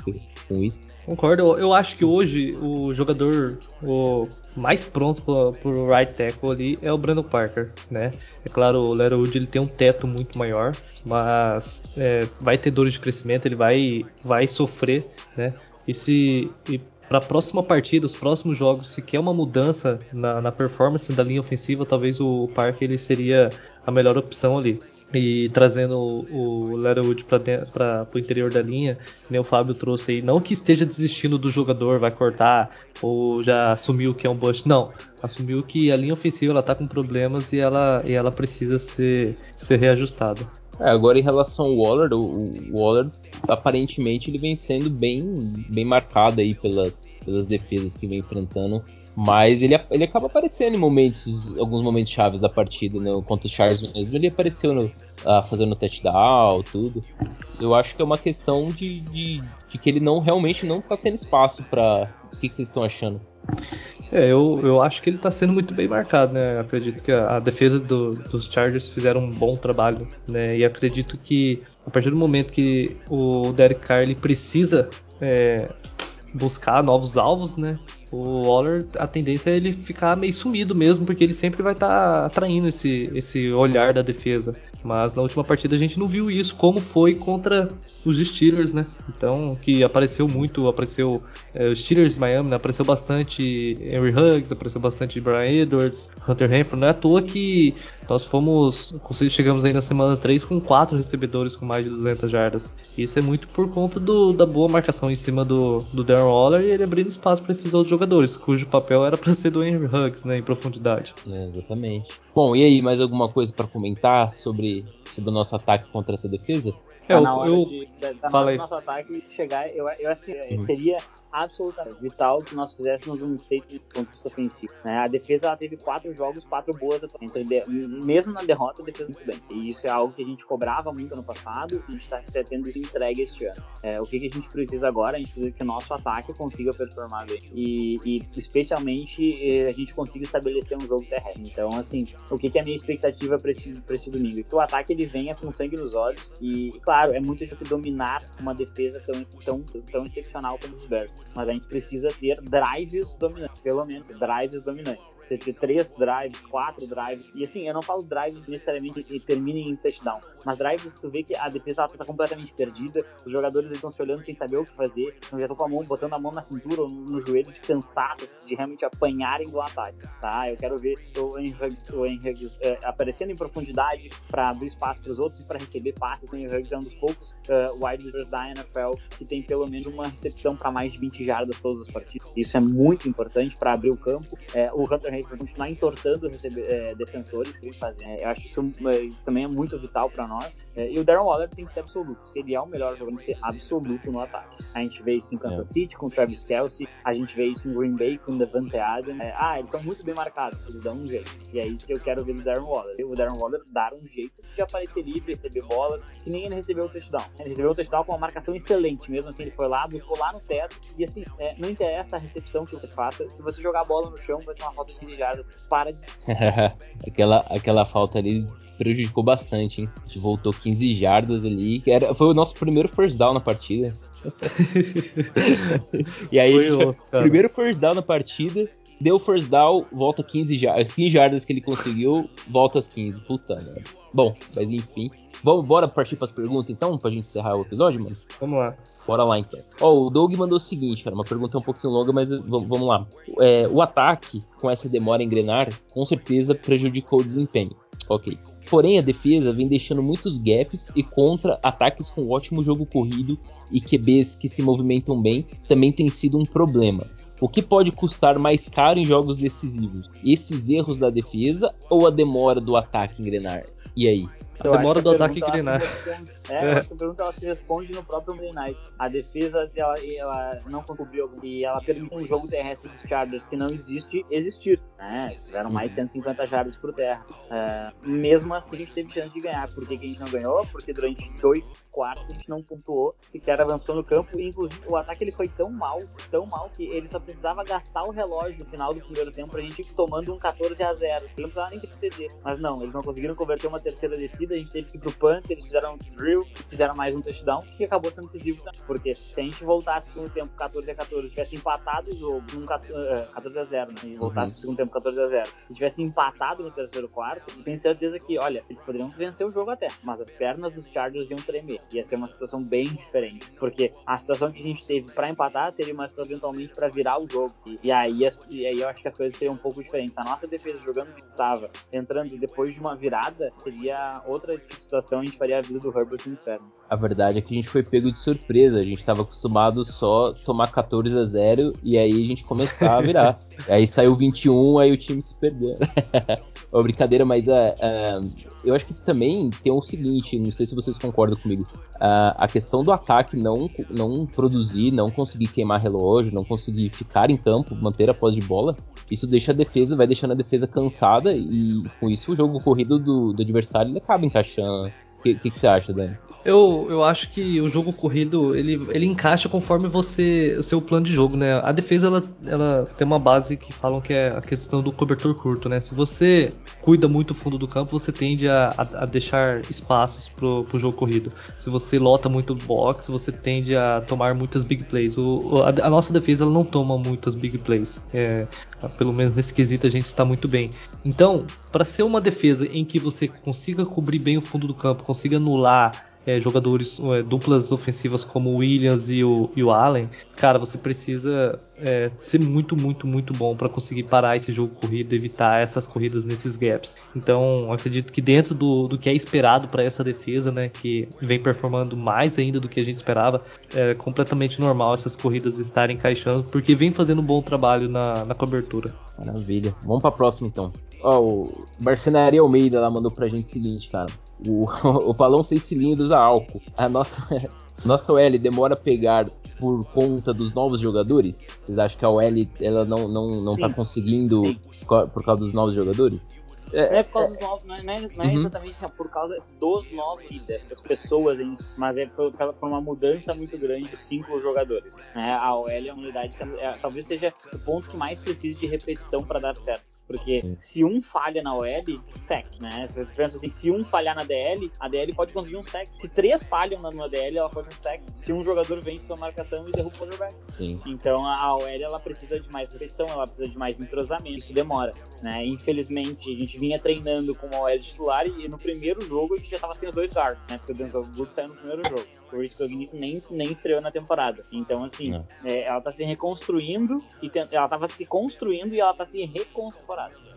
com isso. Concordo. Eu acho que hoje o jogador o mais pronto para o right tackle ali é o Brandon Parker, né? É claro, o Leatherwood ele tem um teto muito maior, mas é, vai ter dores de crescimento, ele vai, vai sofrer, né? E se e para a próxima partida, os próximos jogos, se quer uma mudança na, na performance da linha ofensiva, talvez o Parker ele seria a melhor opção ali. E trazendo o, o Leatherwood para o interior da linha, nem o Fábio trouxe aí, não que esteja desistindo do jogador, vai cortar ou já assumiu que é um bust, não. Assumiu que a linha ofensiva ela tá com problemas e ela, e ela precisa ser, ser reajustada. É, agora em relação ao Waller, o, o, Waller aparentemente ele vem sendo bem, bem marcado aí pelas, pelas defesas que vem enfrentando. Mas ele, ele acaba aparecendo em momentos, alguns momentos chaves da partida, né? Contra o Charles mesmo, ele apareceu no, ah, fazendo touchdown, tudo. Eu acho que é uma questão de, de, de que ele não realmente não tá tendo espaço para. O que, que vocês estão achando? É, eu, eu acho que ele está sendo muito bem marcado, né? Acredito que a, a defesa do, dos Chargers fizeram um bom trabalho, né? E acredito que a partir do momento que o Derek Carr ele precisa é, buscar novos alvos, né? O Waller, a tendência é ele ficar meio sumido mesmo, porque ele sempre vai estar tá atraindo esse, esse olhar da defesa. Mas na última partida a gente não viu isso, como foi contra os Steelers, né? Então, que apareceu muito, apareceu é, Steelers Miami, né? apareceu bastante Henry Huggs, apareceu bastante Brian Edwards, Hunter Renfrew. Não é à toa que nós fomos, chegamos aí na semana 3 com quatro recebedores com mais de 200 jardas. Isso é muito por conta do, da boa marcação em cima do, do Darren Waller e ele abrindo espaço para esses outros jogadores, cujo papel era para ser do Henry Huggs, né, em profundidade. É, exatamente. Bom, e aí, mais alguma coisa para comentar sobre, sobre o nosso ataque contra essa defesa? É, tá na hora eu, de, tá na hora do nosso ataque chegar, eu, eu assim, uhum. seria absolutamente vital que nós fizéssemos um statement contra ofensivo. Né? A defesa ela teve quatro jogos, quatro boas então, mesmo na derrota, a defesa muito bem. E isso é algo que a gente cobrava muito ano passado e a gente está tendo isso entregue este ano. É, o que, que, a gente precisa agora? A gente precisa que o nosso ataque consiga performar bem. E, e especialmente eh, a gente consiga estabelecer um jogo terrestre. Então, assim, o que, que é a minha expectativa para esse, esse domingo? Que o ataque ele venha com sangue nos olhos e, claro, é muito difícil dominar uma defesa tão, tão, tão excepcional como os Bears mas a gente precisa ter drives dominantes, pelo menos drives dominantes. Você ter três drives, quatro drives, e assim, eu não falo drives necessariamente que terminem em touchdown, mas drives tu vê que a defesa está completamente perdida, os jogadores estão se olhando sem saber o que fazer, então já estão com a mão, botando a mão na cintura ou no joelho de cansaço, de realmente apanharem do ataque, tá? Eu quero ver o Henry, é, aparecendo em profundidade para abrir espaço para os outros e para receber passes. O Henry é um dos poucos uh, wide receivers da NFL que tem pelo menos uma recepção para mais de 20 jardas todas as partidas. Isso é muito importante para abrir o campo. É, o Hunter Henry vai continuar entortando receber, é, defensores que ele faz. É, eu acho que isso é, também é muito vital para nós. É, e o Darren Waller tem que ser absoluto. Se ele é o melhor jogador, tem que ser absoluto no ataque. A gente vê isso em Kansas é. City com o Travis Kelsey, a gente vê isso em Green Bay com o Devante Adams. Ah, eles são muito bem marcados, eles dão um jeito. E é isso que eu quero ver do Darren Waller. O Darren Waller dar um jeito de aparecer livre, receber bolas, que nem ele recebeu o touchdown. Ele recebeu o touchdown com uma marcação excelente, mesmo assim, ele foi lá, buscou lá no teto, e assim, é, não interessa a recepção que você faça, se você jogar a bola no chão, vai ser uma falta de 15 jardas, para de... aquela, aquela falta ali prejudicou bastante, hein? A gente voltou 15 jardas ali, que era, foi o nosso primeiro first down na partida. e aí, foi osso, primeiro first down na partida, deu first down, volta 15 jardas, 15 jardas que ele conseguiu, volta às 15. Puta merda. Bom, mas enfim. Vamos, bora partir para as perguntas então, pra gente encerrar o episódio, mano? Vamos lá. Bora lá então. Ó, oh, o Doug mandou o seguinte, cara, uma pergunta um pouquinho longa, mas vamos lá. É, o ataque, com essa demora em engrenar, com certeza prejudicou o desempenho. Ok. Porém, a defesa vem deixando muitos gaps e contra ataques com ótimo jogo corrido e QBs que se movimentam bem também tem sido um problema. O que pode custar mais caro em jogos decisivos? Esses erros da defesa ou a demora do ataque engrenar? E aí? A demora do ataque engrenar. É, é. a pergunta ela se responde no próprio Monday Night. A defesa, ela, ela não conseguiu e ela permitiu um jogo terrestre dos Chargers que não existe existir. Né? Tiveram mais de 150 jardas por terra. É, mesmo assim, a gente teve chance de ganhar. Por que, que a gente não ganhou? Porque durante dois quartos a gente não pontuou, e que avançou no campo. E, inclusive, o ataque ele foi tão mal, tão mal, que ele só precisava gastar o relógio no final do primeiro tempo pra gente ir tomando um 14 a 0. Ele não precisava nem ceder. Mas não, eles não conseguiram converter uma terceira descida. A gente teve que ir pro punt, eles fizeram um drill fizeram mais um touchdown, que acabou sendo decisivo também. Porque se a gente voltasse pro tempo 14 a 14, tivesse empatado o jogo, um 14 eh, a 0, né? Gente voltasse uhum. pro segundo tempo 14 a 0, e tivesse empatado no terceiro quarto, eu tenho certeza que, olha, eles poderiam vencer o jogo até, mas as pernas dos Chargers iam tremer. Ia ser uma situação bem diferente. Porque a situação que a gente teve para empatar seria uma situação eventualmente para virar o jogo. E, e, aí, e aí eu acho que as coisas seriam um pouco diferentes. A nossa defesa jogando que estava, entrando depois de uma virada, seria outra situação, a gente faria a vida do Herbert inferno. A verdade é que a gente foi pego de surpresa. A gente estava acostumado só tomar 14 a 0 e aí a gente começar a virar. aí saiu 21, aí o time se perdeu. Uma brincadeira, mas uh, uh, eu acho que também tem o seguinte, não sei se vocês concordam comigo, uh, a questão do ataque não, não produzir, não conseguir queimar relógio, não conseguir ficar em campo, manter a posse de bola, isso deixa a defesa, vai deixando a defesa cansada e com isso o jogo corrido do, do adversário acaba encaixando que, que, que você acha, Dani? Eu, eu acho que o jogo corrido ele, ele encaixa conforme você o seu plano de jogo, né? A defesa ela, ela tem uma base que falam que é a questão do cobertor curto, né? Se você cuida muito do fundo do campo, você tende a, a, a deixar espaços pro, pro jogo corrido. Se você lota muito box, você tende a tomar muitas big plays. O, a, a nossa defesa ela não toma muitas big plays. É, pelo menos nesse quesito a gente está muito bem. Então, para ser uma defesa em que você consiga cobrir bem o fundo do campo, consiga anular é, jogadores, é, duplas ofensivas como o Williams e o, e o Allen, cara, você precisa é, ser muito, muito, muito bom para conseguir parar esse jogo corrido, evitar essas corridas nesses gaps. Então, acredito que dentro do, do que é esperado para essa defesa, né, que vem performando mais ainda do que a gente esperava, é completamente normal essas corridas estarem encaixando, porque vem fazendo um bom trabalho na, na cobertura. Maravilha. Vamos para a próxima então. Ó, o Marcenaria Almeida lá mandou pra gente o seguinte, cara. O, o balão 6 cilindros a álcool. A nossa, nossa OL demora a pegar por conta dos novos jogadores? Vocês acham que a OL ela não, não, não tá conseguindo Sim. Por causa dos novos jogadores? É, é por causa dos novos, não é, não é, não é uhum. exatamente por causa dos novos, dessas pessoas, mas é por, por, uma mudança muito grande dos cinco jogadores. É, a OL é uma unidade que é, talvez seja o ponto que mais precisa de repetição para dar certo. Porque Sim. se um falha na OL, sec, né? Se você pensa assim, se um falhar na DL, a DL pode conseguir um sec. Se três falham na, na DL, ela pode um sec. Se um jogador vence sua marcação e derruba o quarterback. Sim. Então a OL ela precisa de mais repetição, ela precisa de mais entrosamento, isso demora. Né? Infelizmente, a gente vinha treinando com uma OL titular e no primeiro jogo a gente já estava sem os dois guards, né? Porque o Denzel Good saiu no primeiro jogo. O Rich Cognito nem, nem estreou na temporada. Então, assim, é. É, ela está se reconstruindo e tem, ela estava se construindo e ela está se reconstruindo.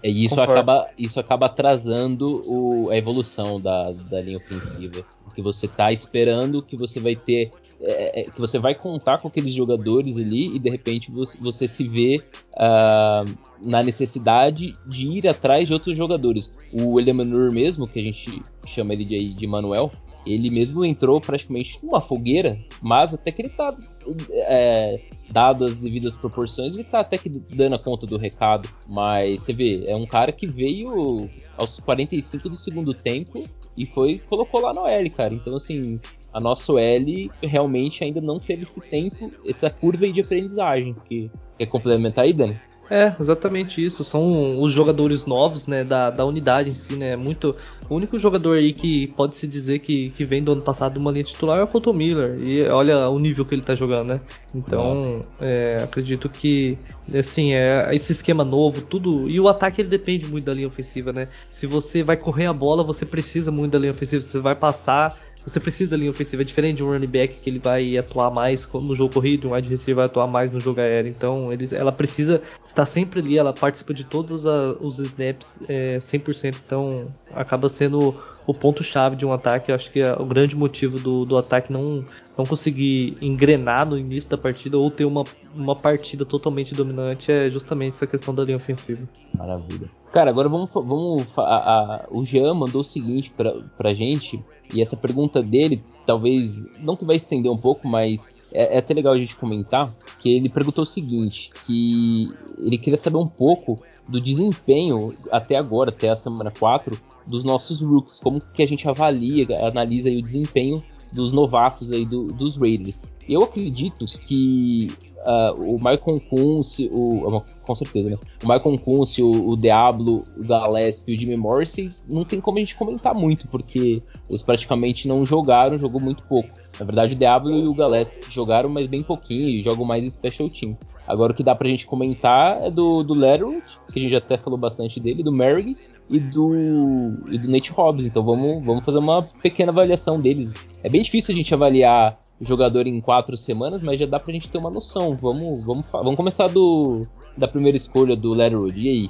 E isso acaba, isso acaba atrasando o, a evolução da, da linha ofensiva. Que você está esperando que você vai ter. É, é, que você vai contar com aqueles jogadores ali e de repente você, você se vê uh, na necessidade de ir atrás de outros jogadores. O Elemanur mesmo, que a gente chama ele de, de Manuel, ele mesmo entrou praticamente numa fogueira, mas até que ele tá, é, dado as devidas proporções, ele tá até que dando a conta do recado. Mas você vê, é um cara que veio aos 45 do segundo tempo e foi colocou lá no L, cara. Então, assim, a nossa L realmente ainda não teve esse tempo, essa curva de aprendizagem. Que quer complementar aí, Dani? É, exatamente isso. São os jogadores novos, né, da, da unidade em si, né? Muito. O único jogador aí que pode se dizer que, que vem do ano passado uma linha titular é o Colton Miller. E olha o nível que ele tá jogando, né? Então, é, acredito que, assim, é esse esquema novo, tudo. E o ataque ele depende muito da linha ofensiva, né? Se você vai correr a bola, você precisa muito da linha ofensiva. Você vai passar, você precisa da linha ofensiva. É diferente de um running back que ele vai atuar mais no jogo corrido, um wide receiver vai atuar mais no jogo aéreo. Então ele, ela precisa estar sempre ali, ela participa de todos a, os snaps é, 100%. Então acaba sendo o ponto-chave de um ataque. Eu acho que é o grande motivo do, do ataque não, não conseguir engrenar no início da partida ou ter uma, uma partida totalmente dominante é justamente essa questão da linha ofensiva. Maravilha. Cara, agora vamos. vamos a, a, o Jean mandou o seguinte pra, pra gente. E essa pergunta dele, talvez, não que vai estender um pouco, mas é, é, até legal a gente comentar, que ele perguntou o seguinte, que ele queria saber um pouco do desempenho até agora, até a semana 4, dos nossos rooks, como que a gente avalia, analisa o desempenho dos novatos aí do, dos Raiders. Eu acredito que uh, o Michael Kunce, o, com certeza, né? O Michael Kunce, o, o Diablo, o Gillespie e o Jimmy Morrissey, não tem como a gente comentar muito, porque eles praticamente não jogaram, jogou muito pouco. Na verdade, o Diablo e o Gillespie jogaram, mas bem pouquinho e jogam mais Special Team. Agora, o que dá pra gente comentar é do, do que a gente até falou bastante dele, do Merrick e do, e do Nate Hobbs. Então, vamos, vamos fazer uma pequena avaliação deles. É bem difícil a gente avaliar jogador em quatro semanas, mas já dá pra gente ter uma noção. Vamos, vamos, vamos começar do, da primeira escolha do Letterwood. E aí?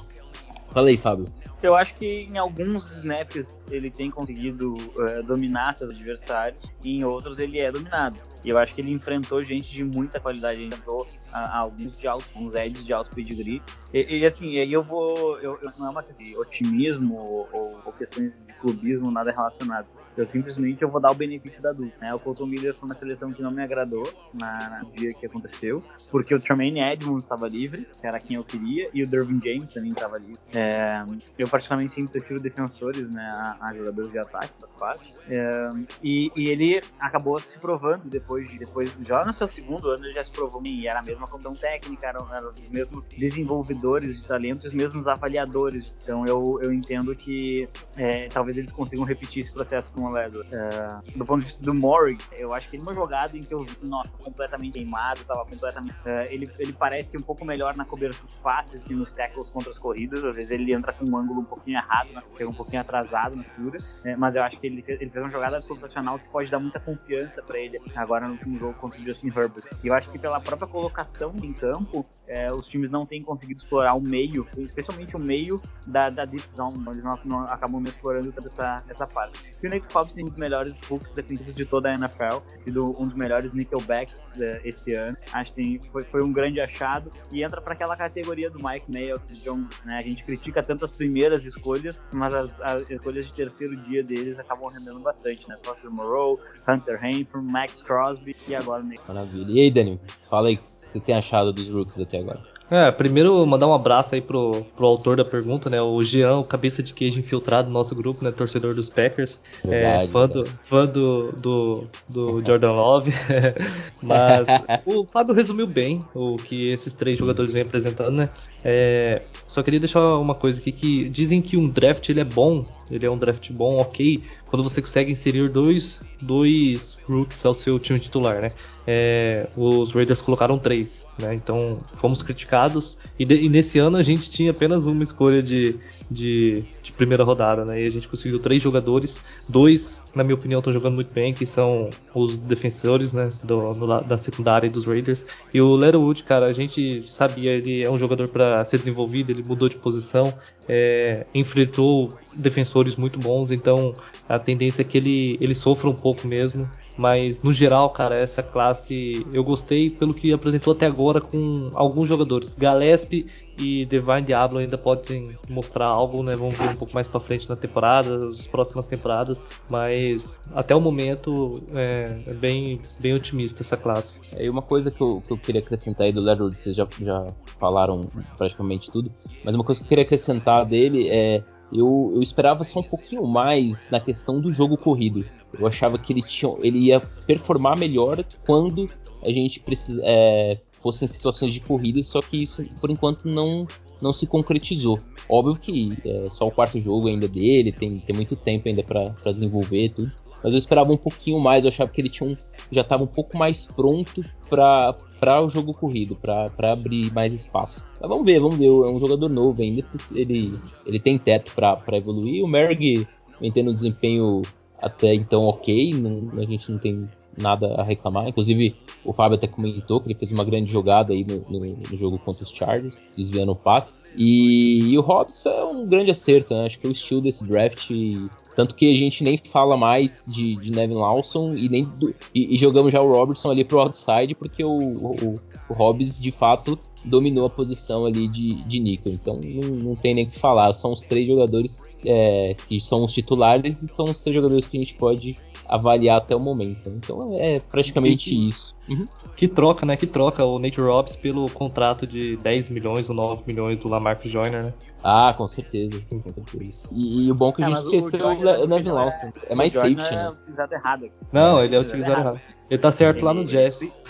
Fala aí, Fábio. Eu acho que em alguns snaps ele tem conseguido uh, dominar seus adversários e em outros ele é dominado. E eu acho que ele enfrentou gente de muita qualidade, ele enfrentou alguns de alto, uns edges de alto pedigree. E, e assim, aí eu vou. Eu, eu, não é uma questão de otimismo ou, ou, questões de clubismo, nada relacionado. Eu simplesmente eu vou dar o benefício da dúvida. Né? O Colton Miller foi uma seleção que não me agradou na, no dia que aconteceu, porque o Tremaine Edmonds estava livre, que era quem eu queria, e o Dervin James também estava livre. É, eu particularmente sempre prefiro defensores né, a, a jogadores de ataque das partes. É, e, e, ele acabou se provando depois de depois já no seu segundo ano ele já se provou e era a mesma comissão técnica, eram, eram, os mesmos desenvolvedores de talentos, os mesmos avaliadores. Então eu, eu entendo que é, talvez eles consigam repetir esse processo com o Ledor. É, do ponto de vista do Morrig, eu acho que é uma jogada em que eu vi, nossa, completamente queimado, tava completamente. É, ele, ele parece um pouco melhor na cobertura de passes que nos tackles contra as corridas. Às vezes ele entra com um ângulo um pouquinho errado, né, chega um pouquinho atrasado na segura, é, mas eu acho que ele fez, ele fez uma jogada sensacional que pode dar muita confiança para ele agora no último jogo contra o Justin Herbert. E eu acho que pela própria colocação em campo, é, os times não têm conseguido explorar o meio, especialmente o meio da, da deep zone, eles não, não acabam explorando toda essa, essa parte. E o Nate Hobbs tem um dos melhores hooks defensivos de toda a NFL, sido um dos melhores nickelbacks é, esse ano. Acho que tem, foi, foi um grande achado e entra para aquela categoria do Mike Mayo, John, né? A gente critica tanto as primeiras escolhas, mas as, as escolhas de terceiro dia deles acabam rendendo bastante, né? Foster Moreau, Hunter Henry, Max Crosby e agora o Nate. Maravilha. E aí, Daniel, fala aí você tem achado dos rookies até agora? É, primeiro mandar um abraço aí pro, pro autor da pergunta, né? O Jean, o cabeça de queijo infiltrado do nosso grupo, né? Torcedor dos Packers. Verdade, é, fã, do, fã do, do, do Jordan Love. Mas o Fábio resumiu bem o que esses três jogadores vêm apresentando, né? É, só queria deixar uma coisa aqui que dizem que um draft ele é bom Ele é um draft bom, ok, quando você consegue inserir dois, dois rookies ao seu time titular, né? É, os Raiders colocaram três, né? Então fomos criticados e, de, e, nesse ano a gente tinha apenas uma escolha de, de, de, primeira rodada, né? E a gente conseguiu três jogadores, dois, na minha opinião, estão jogando muito bem, que são os defensores, né? Do, do, da secundária dos Raiders. E o Leatherwood, cara, a gente sabia, ele é um jogador para ser desenvolvido, ele mudou de posição, é, enfrentou defensores muito bons, então a tendência é que ele, ele sofra um pouco mesmo. Mas no geral, cara, essa classe eu gostei pelo que apresentou até agora com alguns jogadores. Gillespie e Divine Diablo ainda podem mostrar algo, né? Vamos ver um pouco mais para frente na temporada, as próximas temporadas. Mas até o momento é, é bem, bem otimista essa classe. É, e uma coisa que eu, que eu queria acrescentar aí do Leonard, vocês já, já falaram praticamente tudo, mas uma coisa que eu queria acrescentar dele é eu, eu esperava só um pouquinho mais na questão do jogo corrido. Eu achava que ele, tinha, ele ia performar melhor quando a gente precisa, é, fosse em situações de corrida, só que isso por enquanto não, não se concretizou. Óbvio que é só o quarto jogo ainda dele, tem, tem muito tempo ainda para desenvolver tudo. Mas eu esperava um pouquinho mais, eu achava que ele tinha um, já estava um pouco mais pronto para o jogo corrido, para abrir mais espaço. Mas vamos ver, vamos ver. É um jogador novo ainda, ele, ele tem teto para evoluir. O Merg vem tendo um desempenho até então ok, não, a gente não tem nada a reclamar. Inclusive, o Fábio até comentou que ele fez uma grande jogada aí no, no, no jogo contra os Chargers, desviando o passe. E, e o Hobbs foi um grande acerto, né? Acho que é o estilo desse draft tanto que a gente nem fala mais de, de Nevin Lawson e nem do, e, e, jogamos já o Robertson ali pro outside, porque o, o, o Hobbs de fato dominou a posição ali de, de nickel. Então não, não tem nem o que falar. São os três jogadores é, que são os titulares e são os três jogadores que a gente pode avaliar até o momento. Então é praticamente que, isso. Uhum. Que troca, né? Que troca o Nate Robbins pelo contrato de 10 milhões ou 9 milhões do Lamarcus Joyner, né? Ah, com certeza, com certeza. E, e o bom é que a é, gente é, esqueceu o, o Nevin Lawson. É, é mais safety, é né? utilizado errado. Não, ele é utilizado errado. Ele tá certo ele, lá no Jazz.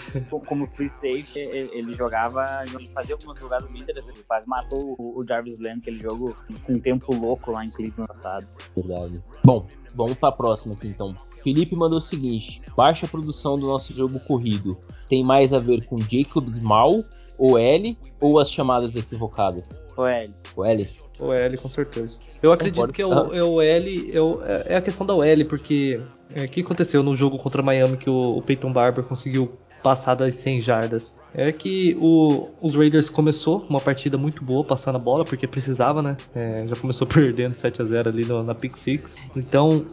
Como free safety, ele jogava, fazia algumas jogadas bem interessantes. Ele quase matou o Jarvis Landry, aquele jogo com um tempo louco lá em Cleveland passado. Verdade. Bom, vamos para a próxima aqui então. Felipe mandou o seguinte: baixa produção do nosso jogo corrido tem mais a ver com Jacobs mal, o L ou as chamadas equivocadas? O L. O L? O L, com certeza. Eu acredito que é o, é o L, é, o, é, a questão da OL, porque é, o que aconteceu no jogo contra Miami que o, o Peyton Barber conseguiu passar das 100 jardas? É que o, os Raiders começou uma partida muito boa passando a bola, porque precisava, né? É, já começou perdendo 7 a 0 ali no, na pick six. Então,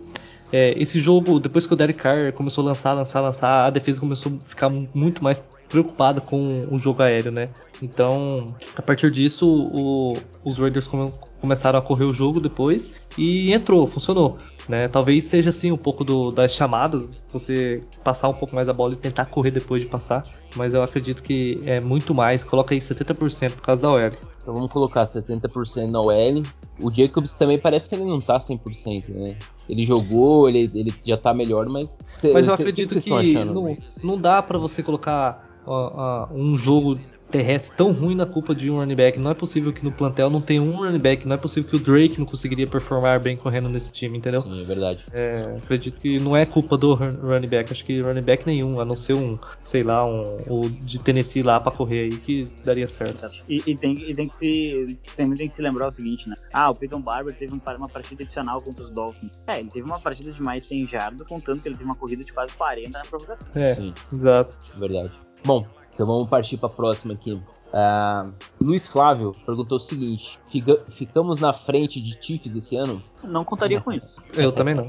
é, esse jogo, depois que o Derek Carr começou a lançar, lançar, lançar, a defesa começou a ficar muito mais preocupada com o jogo aéreo, né? Então, a partir disso, o, os Raiders come, começaram a correr o jogo depois e entrou, funcionou. Né? Talvez seja assim um pouco do, das chamadas, você passar um pouco mais a bola e tentar correr depois de passar, mas eu acredito que é muito mais, coloca aí 70% por causa da OL. Então vamos colocar 70% na OL. O Jacobs também parece que ele não tá 100%, né? Ele jogou, ele, ele já tá melhor, mas. Mas eu acredito que, que não, não dá para você colocar uh, uh, um jogo terrestre tão ruim na culpa de um running back. Não é possível que no plantel não tenha um running back. Não é possível que o Drake não conseguiria performar bem correndo nesse time, entendeu? Sim, é verdade. É, acredito que não é culpa do running back. Acho que running back nenhum, a não ser um, sei lá, um o de Tennessee lá para correr aí que daria certo. E, e, tem, e tem que se também tem que se lembrar o seguinte, né? Ah, o Peyton Barber teve uma partida adicional contra os Dolphins. É, ele teve uma partida de mais 100 jardas, contando que ele teve uma corrida de quase 40 na provocação. É, Sim. exato. Verdade. Bom, então vamos partir para a próxima aqui. Uh, Luiz Flávio perguntou o seguinte: fica, ficamos na frente de Chiefs esse ano? Não contaria com isso. Eu também não.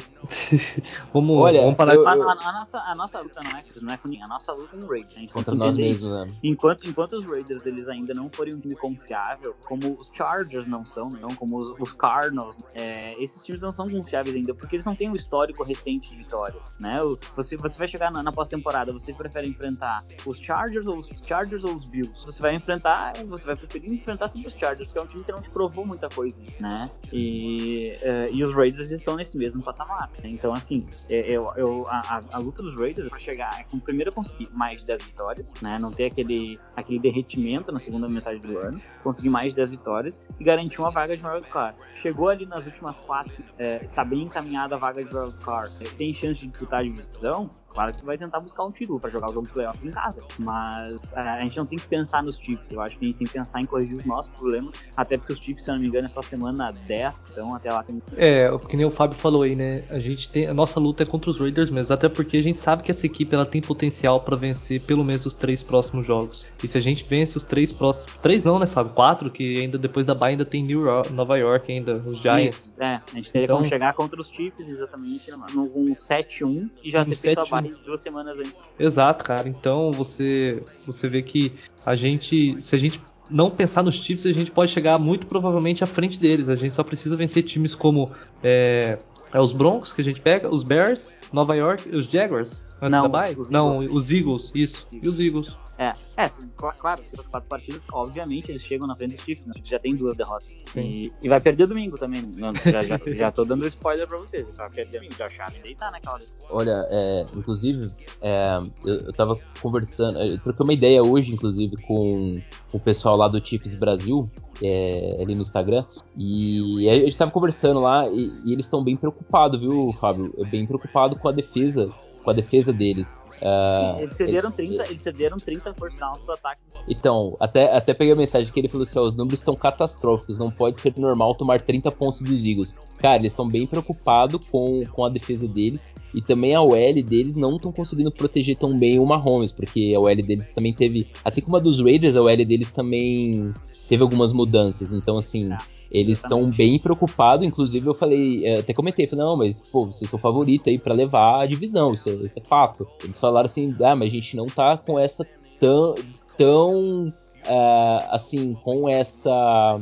vamos, Olha, vamos parar. Eu, eu... A, a, a, nossa, a nossa luta não é, não é com ninguém, a nossa luta é com o Raiders. Né? Contra nós mesmos, né? Enquanto, enquanto os Raiders eles ainda não forem um time confiável, como os Chargers não são, não como os, os Cardinals, é, esses times não são confiáveis ainda, porque eles não têm um histórico recente de vitórias. Né? Você, você vai chegar na, na pós-temporada, você prefere enfrentar os Chargers ou os Chargers ou os Bills? Você vai enfrentar enfrentar, você vai preferir enfrentar sempre os Chargers, que é um time que não te provou muita coisa, né? E, uh, e os Raiders estão nesse mesmo patamar. Né? Então, assim, é, eu, eu, a, a, luta dos Raiders para chegar é com primeiro conseguir mais de 10 vitórias, né? Não ter aquele, aquele derretimento na segunda metade do ano, conseguir mais de 10 vitórias e garantir uma vaga de wildcard. Chegou ali nas últimas quatro, é, tá bem encaminhada a vaga de wildcard, tem chance de disputar a divisão, Claro que vai tentar buscar um título para jogar os jogos playoffs em casa. Mas é, a gente não tem que pensar nos Chiefs. Eu acho que a gente tem que pensar em corrigir os nossos problemas. Até porque os Chiefs, se eu não me engano, é só semana 10. Então até lá tem. É, o que nem o Fábio falou aí, né? A gente tem. A nossa luta é contra os Raiders mesmo. Até porque a gente sabe que essa equipe ela tem potencial para vencer pelo menos os três próximos jogos. E se a gente vence os três próximos. Três não, né, Fábio? Quatro, que ainda depois da Bahia ainda tem New York, Nova York ainda, os Giants. Isso, é, a gente teria então, como chegar contra os Chiefs exatamente num 7-1 e já ter feito a Bahia duas semanas antes. Exato, cara. Então você você vê que a gente, se a gente não pensar nos Chiefs, a gente pode chegar muito provavelmente à frente deles. A gente só precisa vencer times como é, é os Broncos que a gente pega, os Bears, Nova York, os Jaguars. Não, os não, os Eagles, isso. E os Eagles. É, é claro, as quatro partidas, obviamente, eles chegam na frente dos Chiefs, né? já tem duas derrotas. E, e, vai perder domingo também. Não, já, já, já tô dando spoiler pra vocês. Vai perder domingo, já acharam deitar naquela hora. Olha, é, inclusive, é, eu, eu tava conversando, eu troquei uma ideia hoje, inclusive, com o pessoal lá do Chiefs Brasil, é, ali no Instagram, e a gente tava conversando lá, e, e eles estão bem preocupados, viu, Fábio? Bem preocupado com a defesa com a defesa deles. Uh, eles, cederam eles, 30, eles cederam 30 force downs pro ataque. Então, até, até peguei a mensagem que ele falou assim: ó, os números estão catastróficos, não pode ser normal tomar 30 pontos dos Eagles. Cara, eles estão bem preocupados com, com a defesa deles e também a OL deles não estão conseguindo proteger tão bem o Mahomes, porque a OL deles também teve, assim como a dos Raiders, a OL deles também teve algumas mudanças. Então, assim. Ah. Eles estão bem preocupados, inclusive eu falei, é, até comentei, falei, não, mas pô, vocês são favorito aí para levar a divisão, isso é, isso é, fato. Eles falaram assim, ah, mas a gente não tá com essa tão, tão uh, assim, com essa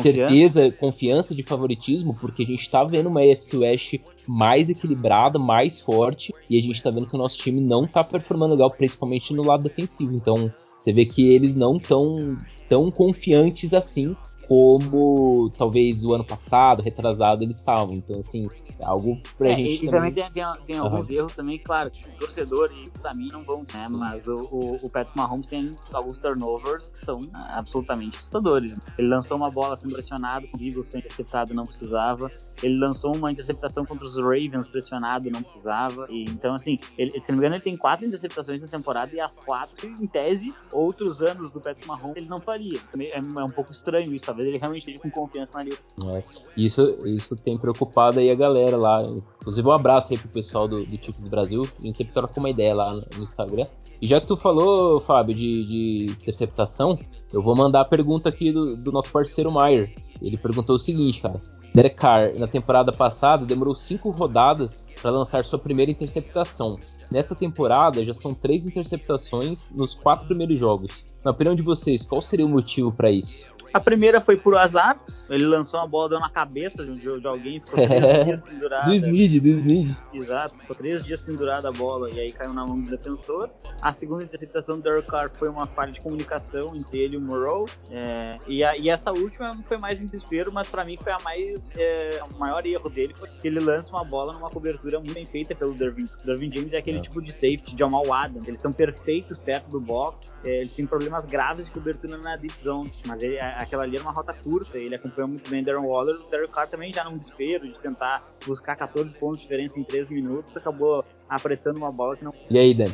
certeza, confiança de favoritismo, porque a gente tá vendo uma AFC West mais equilibrada, mais forte, e a gente tá vendo que o nosso time não tá performando legal, principalmente no lado defensivo. Então, você vê que eles não tão tão confiantes assim como talvez o ano passado, retrasado, eles estavam. Então, assim, é algo pra é, gente. E também, também tem, tem, tem uhum. alguns erros também, claro, torcedor e pra mim não vão, né? Mas o, o, o Patrick Mahomes tem alguns turnovers que são absolutamente assustadores. Ele lançou uma bola sendo pressionado, com o Eagles foi interceptado, não precisava. Ele lançou uma interceptação contra os Ravens pressionado, não precisava. E, então, assim, ele, se não me engano, ele tem quatro interceptações na temporada e as quatro, em tese, outros anos do Patrick Mahomes ele não faria. É, é um pouco estranho isso, talvez ele realmente esteja com confiança na liga. É, isso, isso tem preocupado aí a galera lá. Inclusive, um abraço aí pro pessoal do, do Chiefs Brasil. A gente sempre troca uma ideia lá no, no Instagram. E já que tu falou, Fábio, de, de interceptação, eu vou mandar a pergunta aqui do, do nosso parceiro Maier. Ele perguntou o seguinte, cara. Derek Carr, na temporada passada, demorou cinco rodadas para lançar sua primeira interceptação. Nesta temporada, já são três interceptações nos quatro primeiros jogos. Na opinião de vocês, qual seria o motivo para isso? A primeira foi por azar. Ele lançou uma bola, deu na cabeça de, de alguém, ficou três dias pendurado. Do Snead, do Snead. Exato, ficou três dias pendurada a bola e aí caiu na mão do defensor. A segunda interceptação do Derek Carr foi uma falha de comunicação entre ele e o Morrow. É, e, a, e, essa última foi mais um desespero, mas para mim foi a mais. É, o maior erro dele foi que ele lança uma bola numa cobertura muito bem feita pelo Dervin. Dervin James é aquele é. tipo de safety, de Jamal Adams. Eles são perfeitos perto do box. É, eles têm problemas graves de cobertura na deep zone, mas ele, aquela ali era uma rota curta, ele acompanhou muito bem Darren Waller. O Derek Carr também já num desespero de tentar buscar 14 pontos de diferença em 3 minutos, acabou apressando uma bola que não. E aí, Dan?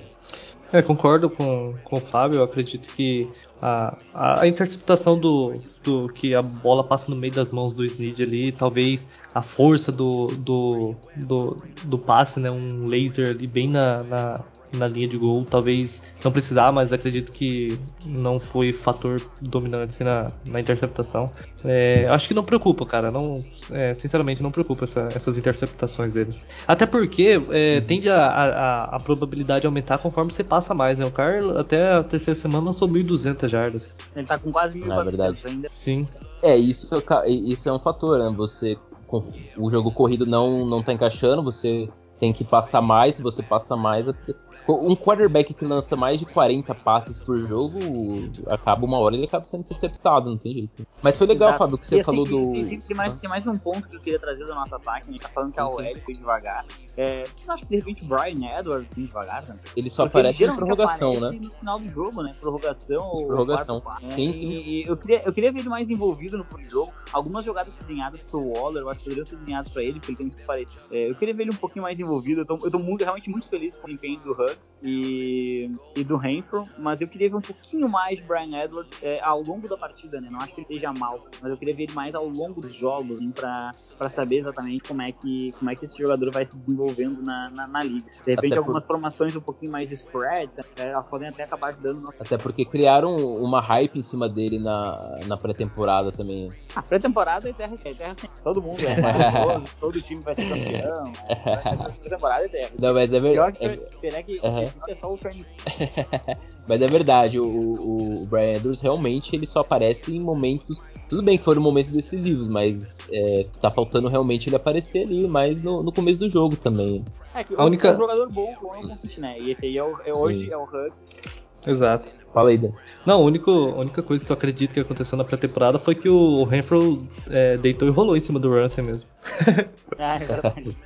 É, concordo com, com o Fábio. Eu acredito que a, a, interceptação do, do que a bola passa no meio das mãos do Snead ali, talvez a força do, do, do, do passe, né, um laser ali bem na, na, na linha de gol. Talvez não precisar, mas acredito que não foi fator dominante assim, na, na interceptação. É, acho que não preocupa, cara. Não, é, sinceramente, não preocupa essa, essas interceptações dele. Até porque é, tende a, a, a, probabilidade aumentar conforme você passa mais, né? O Carlos até a terceira semana lançou 1.200 jardas. Ele tá com quase 1.400 é ainda. Sim. É, isso, isso é um fator, né? Você, o jogo corrido não, não tá encaixando, você tem que passar mais, se você passa mais, um quarterback que lança mais de 40 passes por jogo, acaba uma hora ele acaba sendo interceptado, não tem jeito. Mas foi legal, Exato. Fábio, que você assim, falou do. Tem, tem mais, tem mais um ponto que eu queria trazer do nosso ataque. A gente tá falando que a sim. OL foi devagar. É, vocês não acham que de repente o Brian Edwards foi devagar também? Ele só Porque aparece ele em prorrogação, aparece né? No final do jogo, né? Prorrogação ou Prorrogação. quarto, quarto, né? Sim, E- sim. E, eu, queria, eu queria ver ele mais envolvido no jogo. Algumas jogadas desenhadas pro Waller, eu acho que poderiam ser desenhadas pra ele, porque ele tem isso que parecer. É, eu queria ver ele um pouquinho mais envolvido. Eu tô, eu tô muito, realmente muito feliz com o desempenho do E, e do Renfro, mas eu queria ver um pouquinho mais Brian Edwards é, ao longo da partida, né? Não acho que ele esteja mal, mas eu queria ver ele mais ao longo dos jogos, assim, pra, pra saber exatamente como é, que, como é que esse jogador vai se desenvolvendo na, na, na liga. De repente, por- algumas formações um pouquinho mais spread, é, elas podem até acabar dando Até porque criaram uma hype em cima dele na, na pré-temporada também. A pré-temporada é terra, é terra sem. Todo mundo é maravilhoso, todo time vai ser campeão. é, Pré-temporada é terra. Não, mas é Pior verdade. que será que É só o training. Mas é verdade, o, o, o Brian Edwards realmente ele só aparece em momentos. Tudo bem que foram momentos decisivos, mas é, tá faltando realmente ele aparecer ali mais no, no começo do jogo também. É que A o, única- o jogador bom, bom é o Constant, né? E esse aí é, o, é hoje Sim. é o Huggs. Exato. Fala aí, Dan. Não, a única, a única coisa que eu acredito que aconteceu na pré-temporada foi que o Renfro é, deitou e rolou em cima do Russell mesmo. Ah, é verdade.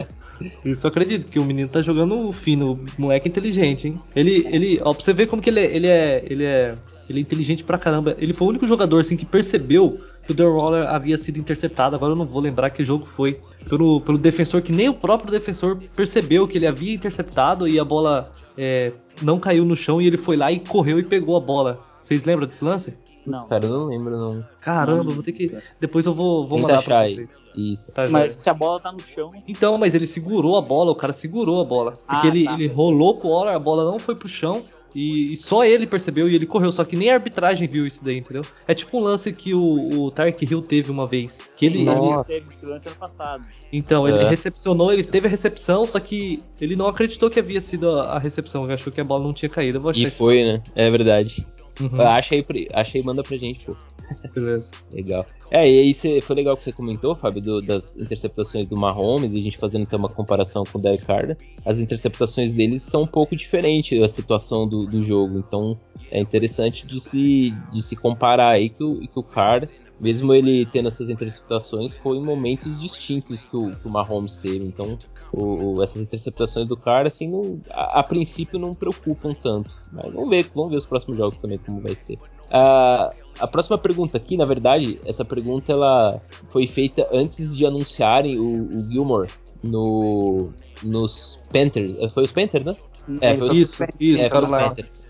Isso eu acredito, porque o menino tá jogando fino, o moleque é inteligente, hein? Ele, ele, ó, pra você ver como que ele é, ele é, ele é, ele é inteligente pra caramba. Ele foi o único jogador, assim, que percebeu que o Darren Waller havia sido interceptado. Agora eu não vou lembrar que jogo foi. Pelo, pelo defensor, que nem o próprio defensor percebeu que ele havia interceptado e a bola é, não caiu no chão e ele foi lá e correu e pegou a bola. Vocês lembram desse lance? Não. Cara, eu não lembro não. Caramba, vou ter que. Depois eu vou, vou Tenta mandar achar pra aí. vocês. Isso. Tá. Mas se a bola tá no chão, Então, mas ele segurou a bola, o cara segurou a bola. Porque Ah, ele, tá. ele rolou com o Waller, a bola não foi pro chão. E, e só ele percebeu e ele correu. Só que nem a arbitragem viu isso daí, entendeu? É tipo um lance que o, o Tark Hill teve uma vez. Que ele, ele- teve esse lance ano passado. então, ele É. recepcionou, ele teve a recepção, só que ele não acreditou que havia sido a, a recepção. Ele achou que a bola não tinha caído. Eu vou achar E isso. foi, né? É verdade. Uhum, Acha aí, acha aí, manda pra gente, pô. beleza. Legal. É, e aí cê, foi legal que você comentou, Fábio, do- das interceptações do Mahomes, e a gente fazendo então uma comparação com o Derek Carr. As interceptações deles são um pouco diferentes da situação do, do jogo, então é interessante de se, de se comparar aí que o, que o Carr, mesmo ele tendo essas interceptações, foi em momentos distintos que o, que o Mahomes teve. Então, o- o- essas interceptações do Carr, assim, não- a, a princípio não preocupam tanto. Mas vamos ver, vamos ver os próximos jogos também como vai ser. Ah, a próxima pergunta aqui, na verdade, essa pergunta ela foi feita antes de anunciarem o, o Gilmore no, nos Panthers. Foi os Panthers, né? É, foi os, Isso, isso, é, foi os Carolina. Panthers.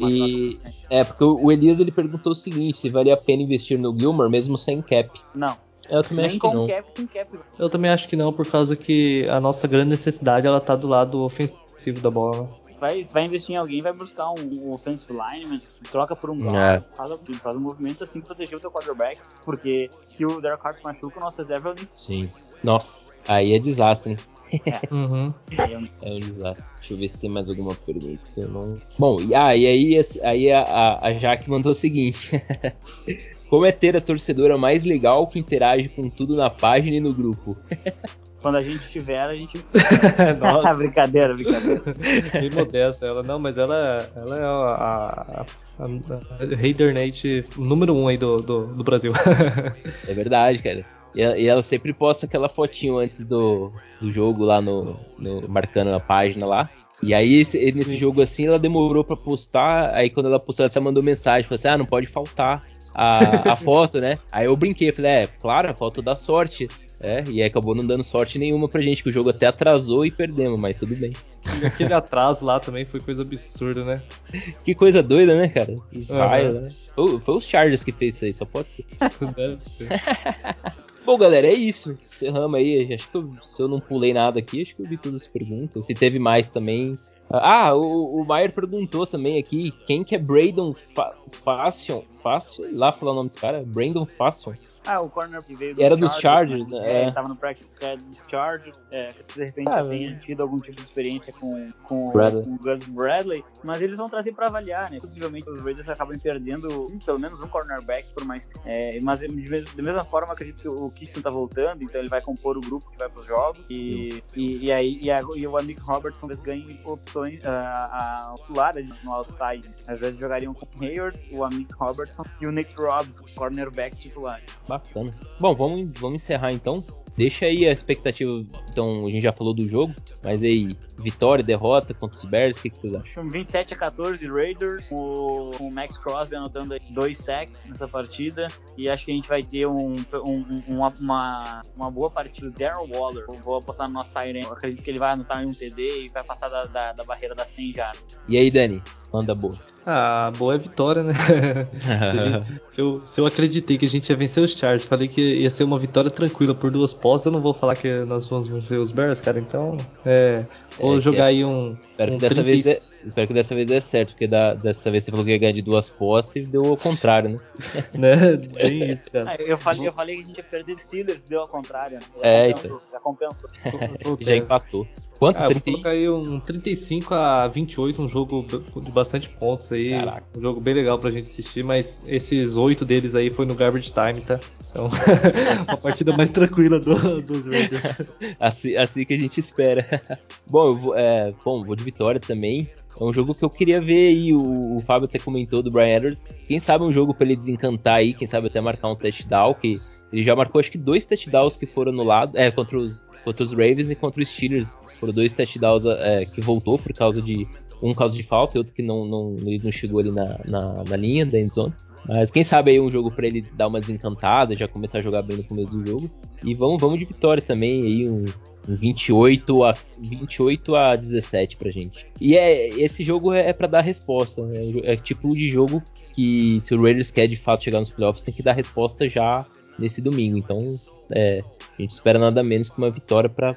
E é porque o Elias ele perguntou o seguinte: se valia a pena investir no Gilmore mesmo sem cap. Não. Eu também Nem acho que com não. cap, com cap. Eu também acho que não, por causa que a nossa grande necessidade ela tá do lado ofensivo da bola. né? Vai, vai investir em alguém, vai buscar um, um offensive lineman, troca por um guard, É. faz, faz um movimento assim pra proteger o teu quarterback. Porque se o Derek Carr se machuca, o nosso reserva é o Nick. Sim. Nossa, aí é desastre, hein? Uhum. É um desastre. Deixa eu ver se tem mais alguma pergunta. Não... Bom, e, ah, e aí, aí a, a, a Jaque mandou o seguinte: Como é ter a torcedora mais legal que interage com tudo na página e no grupo? Quando a gente tiver, a gente. Nossa, brincadeira, brincadeira. bem modesta ela. Não, mas ela, ela é a, a, a, a Raider Nate número um aí do, do, do Brasil. É verdade, cara. E ela, e ela sempre posta aquela fotinho antes do, do jogo lá no, no- marcando a página lá. E aí esse- nesse jogo assim ela demorou pra postar, aí quando ela postou ela até mandou mensagem, falou assim: "Ah, não pode faltar a, a foto, né?" Aí eu brinquei, falei: "É, claro, a foto da sorte". É, e aí acabou não dando sorte nenhuma pra gente, que o jogo até atrasou e perdemos, mas tudo bem. E aquele atraso lá também foi coisa absurda, né? Que coisa doida, né, cara? Aham. raios, né? Foi, foi os Chargers que fez isso aí, só pode ser. Isso deve ser. Bom, galera, é isso. Encerramos aí. Acho que eu- se eu não pulei nada aqui, acho que eu vi todas as perguntas. Se teve mais também. Ah, o, o Maier perguntou também aqui quem que é Braydon Fa Fashion. Fashion? Lá falar o nome desse cara? Brandon Fashion. Ah, o corner que veio dos Era dos Chargers, né? né? É, É. ele tava no practice squad dos Chargers. É, de repente Ah, tenha tido algum tipo de experiência com, com, Bradley. com o Gus Bradley. Mas eles vão trazer pra avaliar, né? Possivelmente os Raiders acabam perdendo pelo menos um cornerback por mais. É, mas da mesma forma, acredito que o Kitson tá voltando, então ele vai compor o grupo que vai pros jogos. E, e, e aí e, a, e o Amick Robertson eles ganham opções a, a no outside. Às vezes jogariam com o Hayward, o Amick Robertson e o Nick Robbs, cornerback titular. Bacana. Bom, vamos, vamos encerrar então. Deixa aí a expectativa. Então, a gente já falou do jogo, mas aí, vitória, derrota contra os Bears, o que, que vocês acham? Um 27 a 14 Raiders, o, o Max Crosby anotando dois sacks nessa partida. E acho que a gente vai ter um, um- um- uma, uma, uma boa partida. Daryl Waller, eu vou apostar no nosso Tyrant. Eu acredito que ele vai anotar um TD e vai passar da, da, da barreira das 100 jardas. E aí, Dani? Manda boa. Ah, boa é vitória, né? Se, a gente- se eu, se eu acreditei que a gente ia vencer os Chargers, falei que ia ser uma vitória tranquila por duas postas, eu não vou falar que nós vamos vencer os Bears, cara. Então, é. Vou É, jogar é- aí um. espero, um que dessa 30 vez dê, espero que dessa vez dê certo, porque da- dessa vez você falou que ia ganhar de duas posses e deu ao contrário, né? né? Bem isso, cara. Ah, eu, falei, eu falei que a gente ia perder os Steelers, deu ao contrário. Né? É, compensou, Já compensou. Já empatou. Quanto? Ah, eu vou 30 e- colocar aí um 35 a 28, um jogo de bastante pontos aí. Caraca. Um jogo bem legal pra gente assistir, mas esses oito deles aí foi no garbage time, tá? Então, uma partida mais tranquila do- dos Raiders. Assim, assim que a gente espera. bom, eu vou, é, bom, vou de vitória também. É um jogo que eu queria ver aí. O, o Fábio até comentou do Brian Edwards. Quem sabe um jogo pra ele desencantar aí, quem sabe até marcar um touchdown. Que ele já marcou acho que dois touchdowns que foram no lado. É, contra os, contra os Ravens e contra os Steelers. Foram dois touchdowns é, que voltou por causa de. Um causa de falta e outro que não, não, não chegou ali na, na, na linha da endzone. Mas quem sabe aí um jogo pra ele dar uma desencantada, já começar a jogar bem no começo do jogo. E vamos, vamos de vitória também, aí um, um 28 a 28 a 17 pra gente. E é esse jogo é, é para dar resposta, né? É tipo de jogo que se o Raiders quer de fato chegar nos playoffs, tem que dar resposta já nesse domingo. Então, é, a gente espera nada menos que uma vitória pra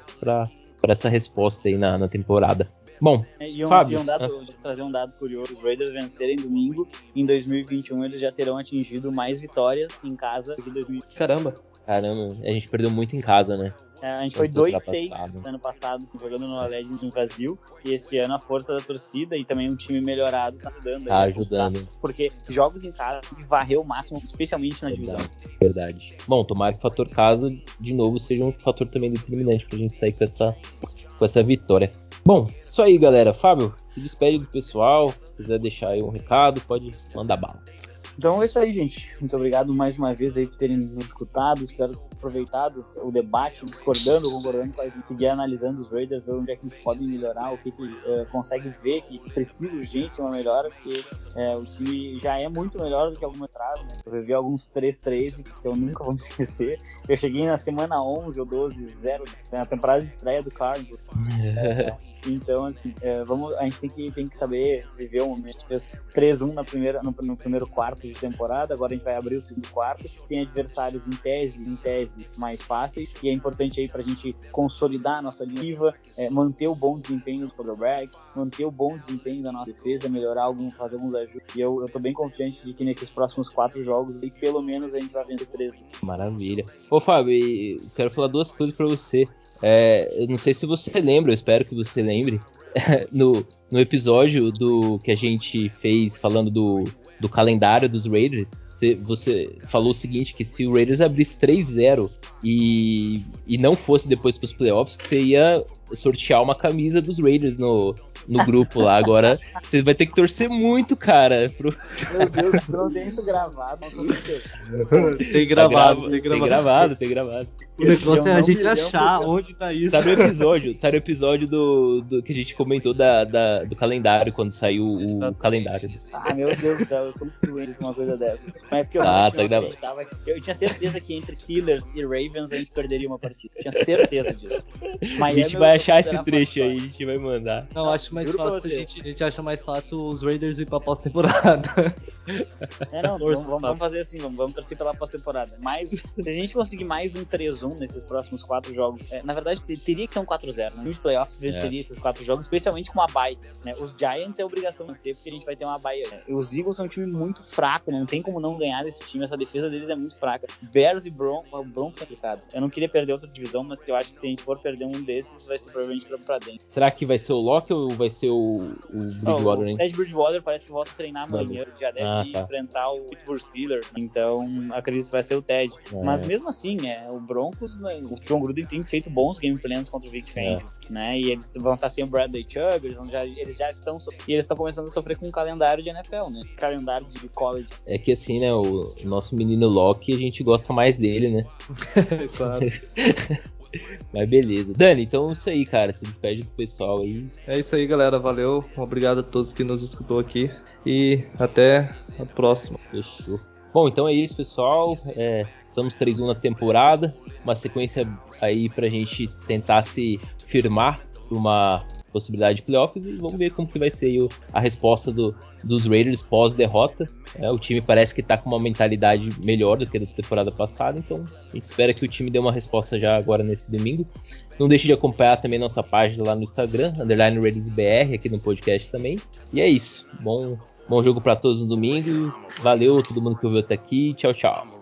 pra essa resposta aí na, na temporada. Bom, E um, Fábio, e um dado, vou trazer um dado curioso: os Raiders vencerem domingo, em 2021 eles já terão atingido mais vitórias em casa do que em 2020. Caramba. caramba, a gente perdeu muito em casa, né? É, a gente foi Muito 2-6 ultrapassado. ano passado, jogando no Legends no Brasil. E esse ano a força da torcida e também um time melhorado tá ajudando. Tá aí, ajudando. Porque jogos em casa tem que varrer o máximo, especialmente na divisão. Verdade, verdade. Bom, tomara que o fator casa, de novo, seja um fator também determinante pra gente sair com essa, com essa vitória. Bom, isso aí, galera. Fábio, se despede do pessoal. Se quiser deixar aí um recado, pode mandar bala. Então é isso aí, gente. Muito obrigado mais uma vez aí por terem nos escutado. Espero aproveitado o debate, discordando concordando, para seguir analisando os Raiders, ver onde é que eles podem melhorar, o que, que eh, consegue ver que precisa urgente uma melhora, porque eh, o time já é muito melhor do que alguma atrás, né? Eu vivi alguns 3-13 que eu nunca vou me esquecer. Eu cheguei na semana 11 ou 12, 0, na temporada de estreia do Cardinals. Então, assim, é, vamos, a gente tem que, tem que saber viver o momento. Fez 3-1 na primeira, no, no primeiro quarto de temporada, agora a gente vai abrir o segundo quarto. Tem adversários em tese, em tese mais fáceis, e é importante aí pra gente consolidar a nossa linha é, manter o bom desempenho do quarterback, manter o bom desempenho da nossa defesa, melhorar algum, fazer alguns ajustes. E eu, eu tô bem confiante de que nesses próximos quatro jogos, pelo menos a gente vai vencer três. Maravilha. Ô, Fábio, quero falar duas coisas pra você. É, eu não sei se você lembra, eu espero que você lembre. no, no episódio do que a gente fez falando do, do calendário dos Raiders, você, você falou o seguinte: que se o Raiders abrisse 3-0 e, e não fosse depois pros playoffs, que você ia sortear uma camisa dos Raiders no, no grupo lá. Agora você vai ter que torcer muito, cara. Pro... Meu Deus, eu não tem isso gravado, aconteceu. Tem gravado, Tá tem Tem gravado. gravado, tem gravado. O negócio é a gente achar onde tá isso. Tá no episódio, tá no episódio do, do que a gente comentou da, da- do calendário, quando saiu o Exatamente. calendário. Ah, meu Deus do céu, eu sou muito doente com uma coisa dessa. Mas é porque eu Tá, realmente tá acreditava. Eu tinha certeza que entre Steelers e Ravens a gente perderia uma partida. Tinha certeza disso. A gente eu vai achar esse trecho aí, a gente vai mandar. Não, acho mais Juro fácil a gente, a gente acha mais fácil os Raiders ir pra pós-temporada. É, não, vamos, vamos, fazer assim, vamos, vamos torcer pela pós-temporada. Se a gente conseguir mais um 3-1 nesses próximos quatro jogos, é, na verdade teria que ser um 4-0, né? Nos playoffs venceria é. esses quatro jogos, especialmente com a bye. Né? Os Giants é obrigação de vencer, porque a gente vai ter uma bye. Né? Os Eagles são um time muito fraco, não tem como não ganhar desse time, essa defesa deles é muito fraca. Bears e Bron o Broncos é complicado. Eu não queria perder outra divisão, mas eu acho que se a gente for perder um desses, vai ser provavelmente pra, pra dentro. Será que vai ser o Locke ou vai ser o, o Bridgewater, hein? O Ted Bridgewater parece que volta a treinar amanhã, já deve ah, tá. enfrentar o Pittsburgh Steelers, então acredito que vai ser o Ted. É. Mas mesmo assim, é, o Broncos, né, o John Gruden tem feito bons game plans contra o Vic Fangio, é. né? E eles vão estar sem o Bradley Chubb, eles, já, eles já estão e eles estão começando a sofrer com um calendário de NFL, né? Calendário de college. É que assim, né, o nosso menino Locke, a gente gosta mais dele, né? claro. Mas beleza. Dani, então é isso aí, cara. Se despede do pessoal aí. É isso aí, galera. Valeu. Obrigado a todos que nos escutou aqui. E até a próxima. Fechou. Bom, então é isso, pessoal. É, estamos 3-1 na temporada. Uma sequência aí pra gente tentar se firmar uma possibilidade de playoffs e vamos ver como que vai ser a resposta do, dos Raiders pós-derrota. É, o time parece que está com uma mentalidade melhor do que da temporada passada, então a gente espera que o time dê uma resposta já agora nesse domingo. Não deixe de acompanhar também nossa página lá no Instagram, underline RaidersBR, aqui no podcast também. E é isso. Bom, bom jogo para todos no domingo. Valeu todo mundo que ouviu até aqui. Tchau, tchau.